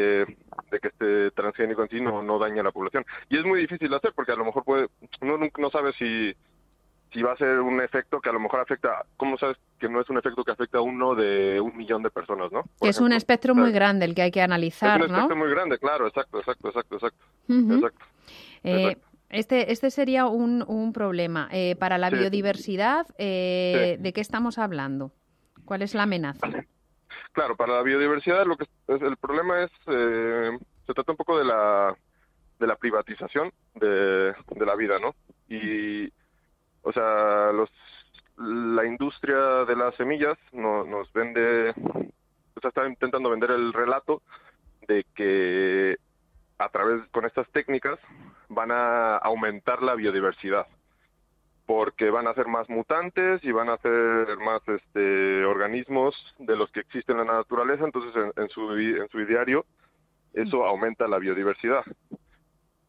de que este transgénico en sí no, no dañe a la población. Y es muy difícil de hacer porque a lo mejor puede uno nunca- no sabe si si va a ser un efecto que a lo mejor afecta, ¿cómo sabes que no es un efecto que afecta a uno de un millón de personas, no? Que es un espectro muy grande el que hay que Es analizar, un ¿no? espectro muy grande, este, este sería un, un problema. Eh, para la Sí. biodiversidad, eh, ¿de qué estamos hablando? ¿Cuál es la amenaza? Claro, para la biodiversidad lo que es- el problema es eh, se trata un poco de la de la privatización de, de la vida, ¿no? Y o sea, los la industria de las semillas no- nos vende o sea, está intentando vender el relato de que a través con estas técnicas van a aumentar la biodiversidad porque van a hacer más mutantes y van a hacer más este organismos de los que existen en la naturaleza, entonces en, en su en su ideario eso aumenta la biodiversidad.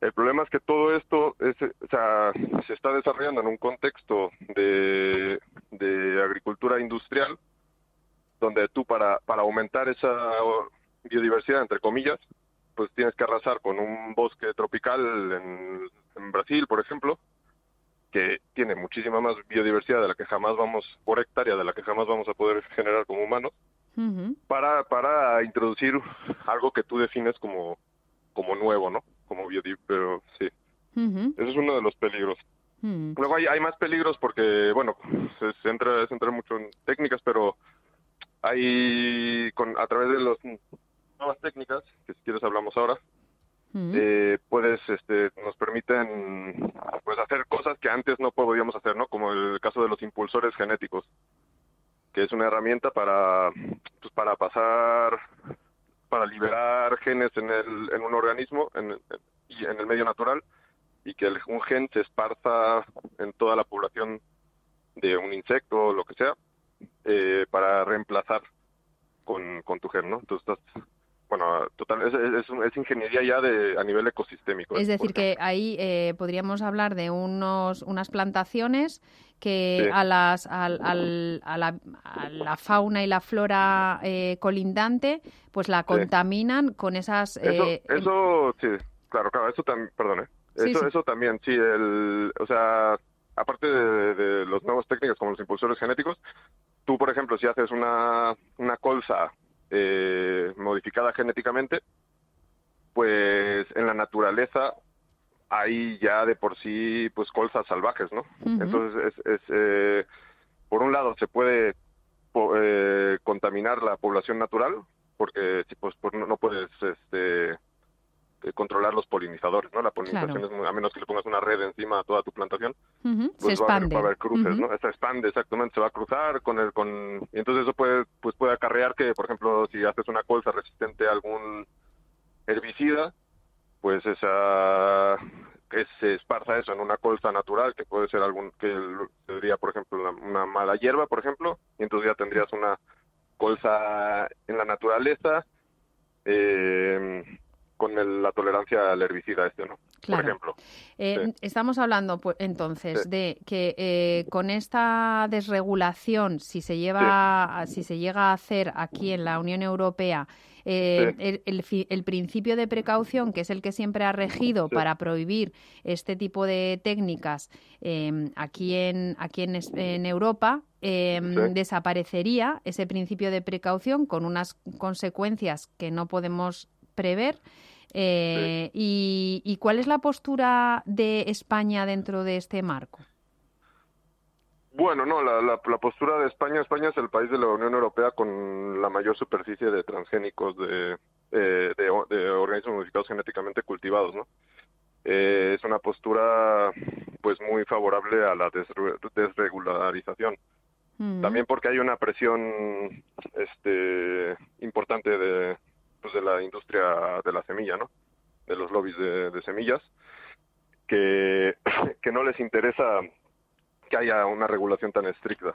El problema es que todo esto es, o sea, se está desarrollando en un contexto de, de agricultura industrial donde tú para, para aumentar esa biodiversidad, entre comillas, pues tienes que arrasar con un bosque tropical en, en Brasil, por ejemplo, que tiene muchísima más biodiversidad de la que jamás vamos, por hectárea, de la que jamás vamos a poder generar como humanos, para, para introducir algo que tú defines como, como nuevo, ¿no? Como biodiversidad, pero sí, Ujú. ese es uno de los peligros. Luego hay, hay más peligros porque, bueno, se, se entra, se entra mucho en técnicas, pero hay, con, a través de las nuevas técnicas, que si quieres hablamos ahora, Mm. eh, puedes, este, nos permiten pues hacer cosas que antes no podíamos hacer, ¿no? Como el caso de los impulsores genéticos, que es una herramienta para, pues, para pasar, para liberar genes en, el, en un organismo en, y en el medio natural y que el- un gen se esparza en toda la población de un insecto o lo que sea eh, para reemplazar con, con tu gen, ¿no? Entonces estás, bueno, total, es, es, es ingeniería ya de a nivel ecosistémico. Es por decir, que ahí eh, podríamos hablar de unos, unas plantaciones que Sí. a, las, al- al- a, la, a la fauna y la flora eh, colindante pues la contaminan con esas... Eso, eh, eso sí, claro, claro, eso también, perdón, ¿eh? Sí, eso, eso también, sí, el, o sea, aparte de, de los nuevos técnicas como los impulsores genéticos, tú, por ejemplo, si haces una, una colza eh, modificada genéticamente, pues en la naturaleza hay ya de por sí, pues, colzas salvajes, ¿no? Entonces, es, es, eh, por un lado, se puede po- eh, contaminar la población natural, porque pues, por- no, no puedes este, eh, controlar los polinizadores, ¿no? La polinización Claro. es muy- a menos que le pongas una red encima a toda tu plantación, ujú, se pues va a haber, expande. va a haber cruces. ¿no? Se expande exactamente, se va a cruzar con el con y entonces eso puede pues puede acarrear que, por ejemplo, si haces una colza resistente a algún herbicida, pues esa que se esparza eso en una colza natural que puede ser algún que sería por ejemplo una, una mala hierba, por ejemplo, y entonces ya tendrías una colza en la naturaleza eh, con el- la tolerancia al herbicida este, ¿no? Claro. Por ejemplo. Eh, Sí. Estamos hablando pues, entonces Sí. de que eh, con esta desregulación, si se lleva, si se llega a hacer aquí en la Unión Europea, eh, el, el el principio de precaución, que es el que siempre ha regido para prohibir este tipo de técnicas eh, aquí en aquí en, Europa, eh, Sí. desaparecería ese principio de precaución con unas consecuencias que no podemos prever. Eh, y, y cuál es la postura de España dentro de este marco? Bueno, no, la, la, la postura de España, España es el país de la Unión Europea con la mayor superficie de transgénicos de, eh, de, o- de organismos modificados genéticamente cultivados, ¿no? Eh, es una postura pues muy favorable a la desre- desregularización. También porque hay una presión este importante de pues de la industria de la semilla, ¿no? De los lobbies de, de semillas que, que no les interesa que haya una regulación tan estricta.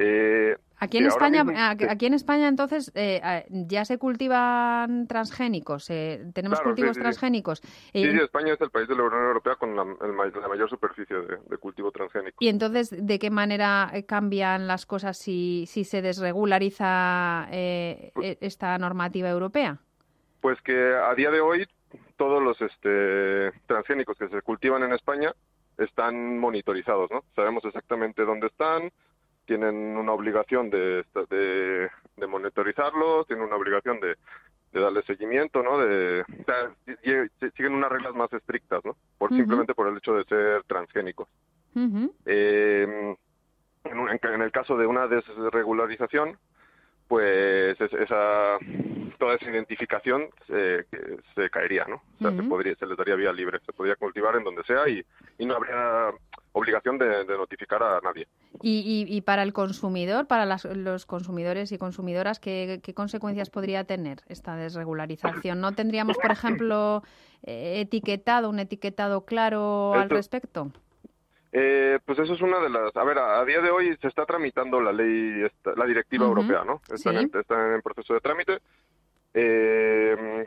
Eh, Aquí en España, mismo- a- aquí en España entonces eh, eh, ya se cultivan transgénicos, eh, tenemos Claro, cultivos sí, sí. transgénicos. Sí, sí, España es el país de la Unión Europea con la, el may- la mayor superficie de, de cultivo transgénico. Y entonces, ¿de qué manera eh, cambian las cosas si, si se desregulariza eh, e- esta normativa europea? Pues que a día de hoy todos los este, transgénicos que se cultivan en España están monitorizados, ¿no? Sabemos exactamente dónde están, tienen una obligación de, de, de monitorizarlos, tienen una obligación de, de darle seguimiento, ¿no? De, o sea, siguen unas reglas más estrictas, ¿no? Por simplemente por el hecho de ser transgénicos. Eh, en, un- en el caso de una desregularización, pues es- esa toda esa identificación eh, que se caería, ¿no? O sea, se podría, se les daría vía libre, se podría cultivar en donde sea y, y no habría obligación de, de notificar a nadie. Y, y- y para el consumidor, para las- los consumidores y consumidoras, ¿qué, qué consecuencias podría tener esta desregularización? ¿No tendríamos, por ejemplo, eh, etiquetado, un etiquetado claro al respecto? Eh, pues eso es una de las. A ver, a, a día de hoy se está tramitando la ley, esta- la directiva europea, ¿no? Está, sí. en, está en proceso de trámite. Eh,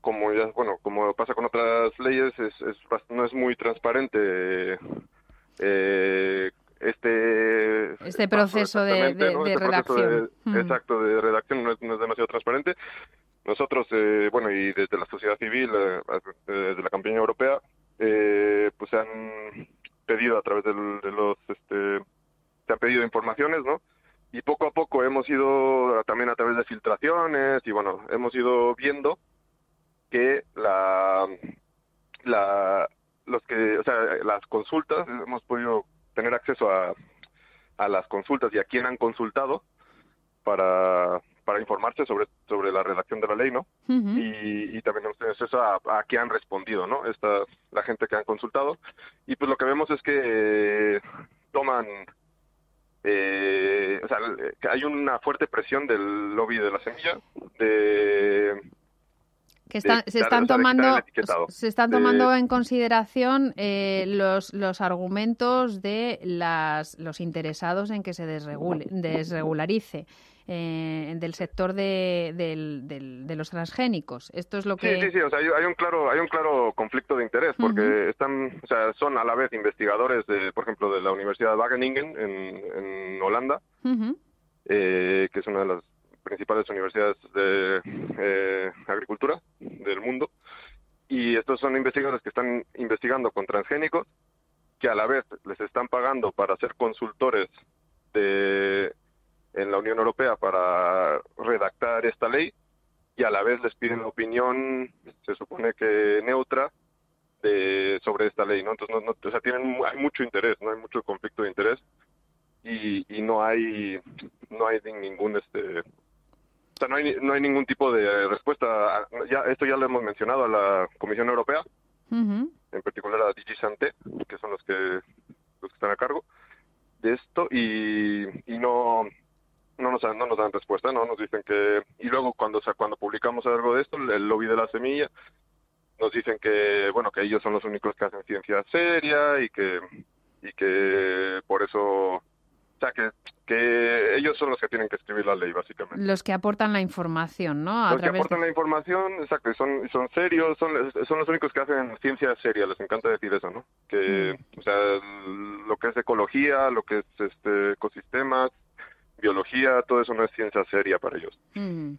como ya, bueno, como pasa con otras leyes, es, es no es muy transparente eh, este Este proceso de, de- de Este proceso de- redacción. Ujú. Exacto, de redacción no es, no es demasiado transparente. Nosotros, eh, bueno, y desde la sociedad civil, eh, desde la campaña europea, eh, pues se han pedido a través de los, este, se han pedido informaciones, ¿no? Y poco a poco hemos ido también a través de filtraciones y bueno, hemos ido viendo que la, la, los que, o sea, las consultas, hemos podido tener acceso a, a las consultas y a quién han consultado para, para informarse sobre, sobre la redacción de la ley, ¿no? Y, y también acceso a, a qué han respondido, ¿no? Esta, la gente que han consultado. Y pues lo que vemos es que eh, toman, eh, o sea, que hay una fuerte presión del lobby de la semilla, de... que se están tomando se están De- tomando en consideración eh, los, los argumentos de las, los interesados en que se desregule, desregularice eh, del sector de, del- del- de los transgénicos. Esto es lo Sí, que sí, sí, o sea, hay, hay un claro hay un claro conflicto de interés porque están, o sea, son a la vez investigadores de, por ejemplo, de la Universidad de Wageningen en, en Holanda, eh, que es una de las principales universidades de eh, agricultura del mundo. Y estos son investigadores que están investigando con transgénicos, que a la vez les están pagando para ser consultores de, en la Unión Europea para redactar esta ley y a la vez les piden opinión, se supone que neutra, de, sobre esta ley, ¿no? Entonces, no, no- o sea, tienen, hay mucho interés, no hay mucho conflicto de interés y, y no hay no hay ningún este o sea, no hay, no hay ningún tipo de respuesta. a- Ya, esto ya lo hemos mencionado a la Comisión Europea, en particular a DG Santé, que son los que, los que están a cargo de esto, y, y no, no, nos, dan- no nos dan respuesta, ¿no? Nos dicen que... Y luego cuando, o sea, cuando publicamos algo de esto, el lobby de la semilla, nos dicen que, bueno, que ellos son los únicos que hacen ciencia seria y que, y que por eso... O sea, que, que ellos son los que tienen que escribir la ley, básicamente. los que aportan la información, ¿no? A Los que de- aportan la información, exacto, y son, son serios, son, son los únicos que hacen ciencia seria, les encanta decir eso, ¿no? Que, o sea, lo que es ecología, lo que es este ecosistemas, biología, todo eso no es ciencia seria para ellos. Ujú.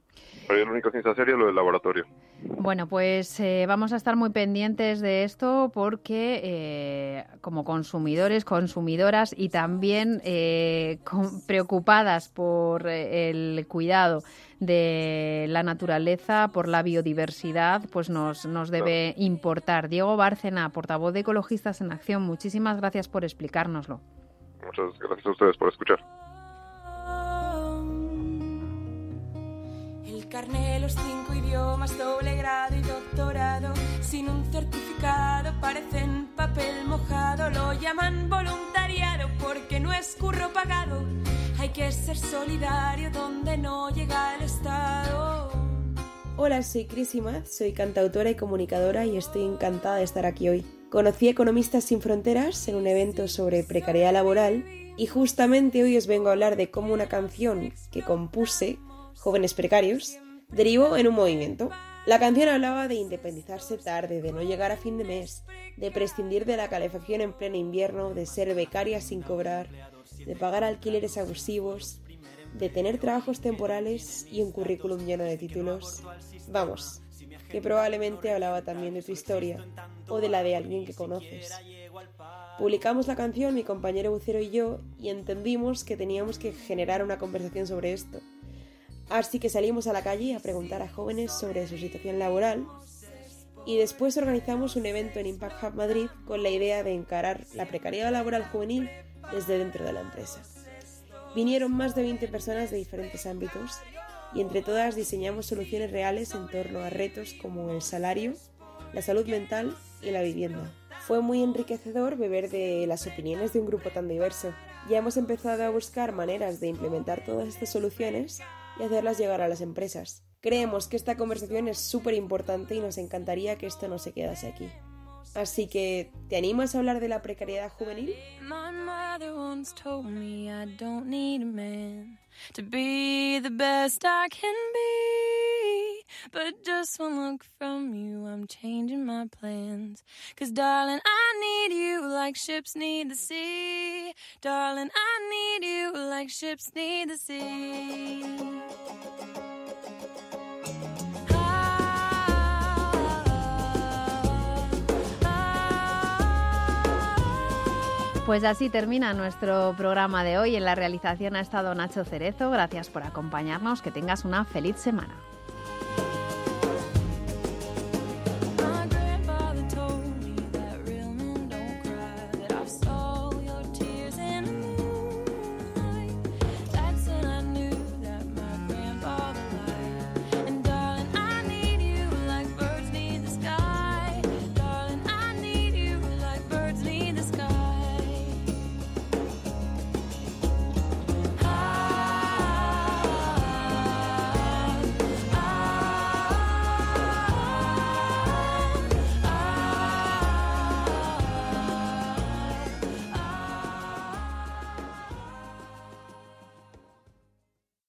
Para ellos la única ciencia seria es lo del laboratorio. Bueno, pues eh, vamos a estar muy pendientes de esto porque eh, como consumidores, consumidoras y también eh, con- preocupadas por eh, el cuidado de la naturaleza, por la biodiversidad, pues nos, nos debe importar. Diego Bárcena, portavoz de Ecologistas en Acción, muchísimas gracias por explicárnoslo. Muchas gracias a ustedes por escuchar. Carné, los cinco idiomas, doble grado y doctorado, sin un certificado, parecen papel mojado, lo llaman voluntariado porque no es curro pagado. Hay que ser solidario donde no llega el Estado. Hola, soy Cris Imaz, soy cantautora y comunicadora y estoy encantada de estar aquí hoy. Conocí a Economistas Sin Fronteras en un evento sobre precariedad laboral y justamente hoy os vengo a hablar de cómo una canción que compuse, Jóvenes Precarios, derivó en un movimiento. La canción hablaba de independizarse tarde, de no llegar a fin de mes, de prescindir de la calefacción en pleno invierno, de ser becaria sin cobrar, de pagar alquileres abusivos, de tener trabajos temporales y un currículum lleno de títulos. Vamos, que probablemente hablaba también de tu historia o de la de alguien que conoces. Publicamos la canción mi compañero Bucero y yo y entendimos que teníamos que generar una conversación sobre esto. Así que salimos a la calle a preguntar a jóvenes sobre su situación laboral y después organizamos un evento en Impact Hub Madrid con la idea de encarar la precariedad laboral juvenil desde dentro de la empresa. Vinieron más de 20 personas de diferentes ámbitos y entre todas diseñamos soluciones reales en torno a retos como el salario, la salud mental y la vivienda. Fue muy enriquecedor beber de las opiniones de un grupo tan diverso. Ya hemos empezado a buscar maneras de implementar todas estas soluciones y hacerlas llegar a las empresas. Creemos que esta conversación es súper importante y nos encantaría que esto no se quedase aquí. Así que, ¿te animas a hablar de la precariedad juvenil? But just one look from you, I'm changing my plans. Cause darling, I need you like ships need the sea. Darling, I need you like ships need the sea. Pues así termina nuestro programa de hoy. En la realización ha estado Nacho Cerezo. Gracias por acompañarnos. Que tengas una feliz semana.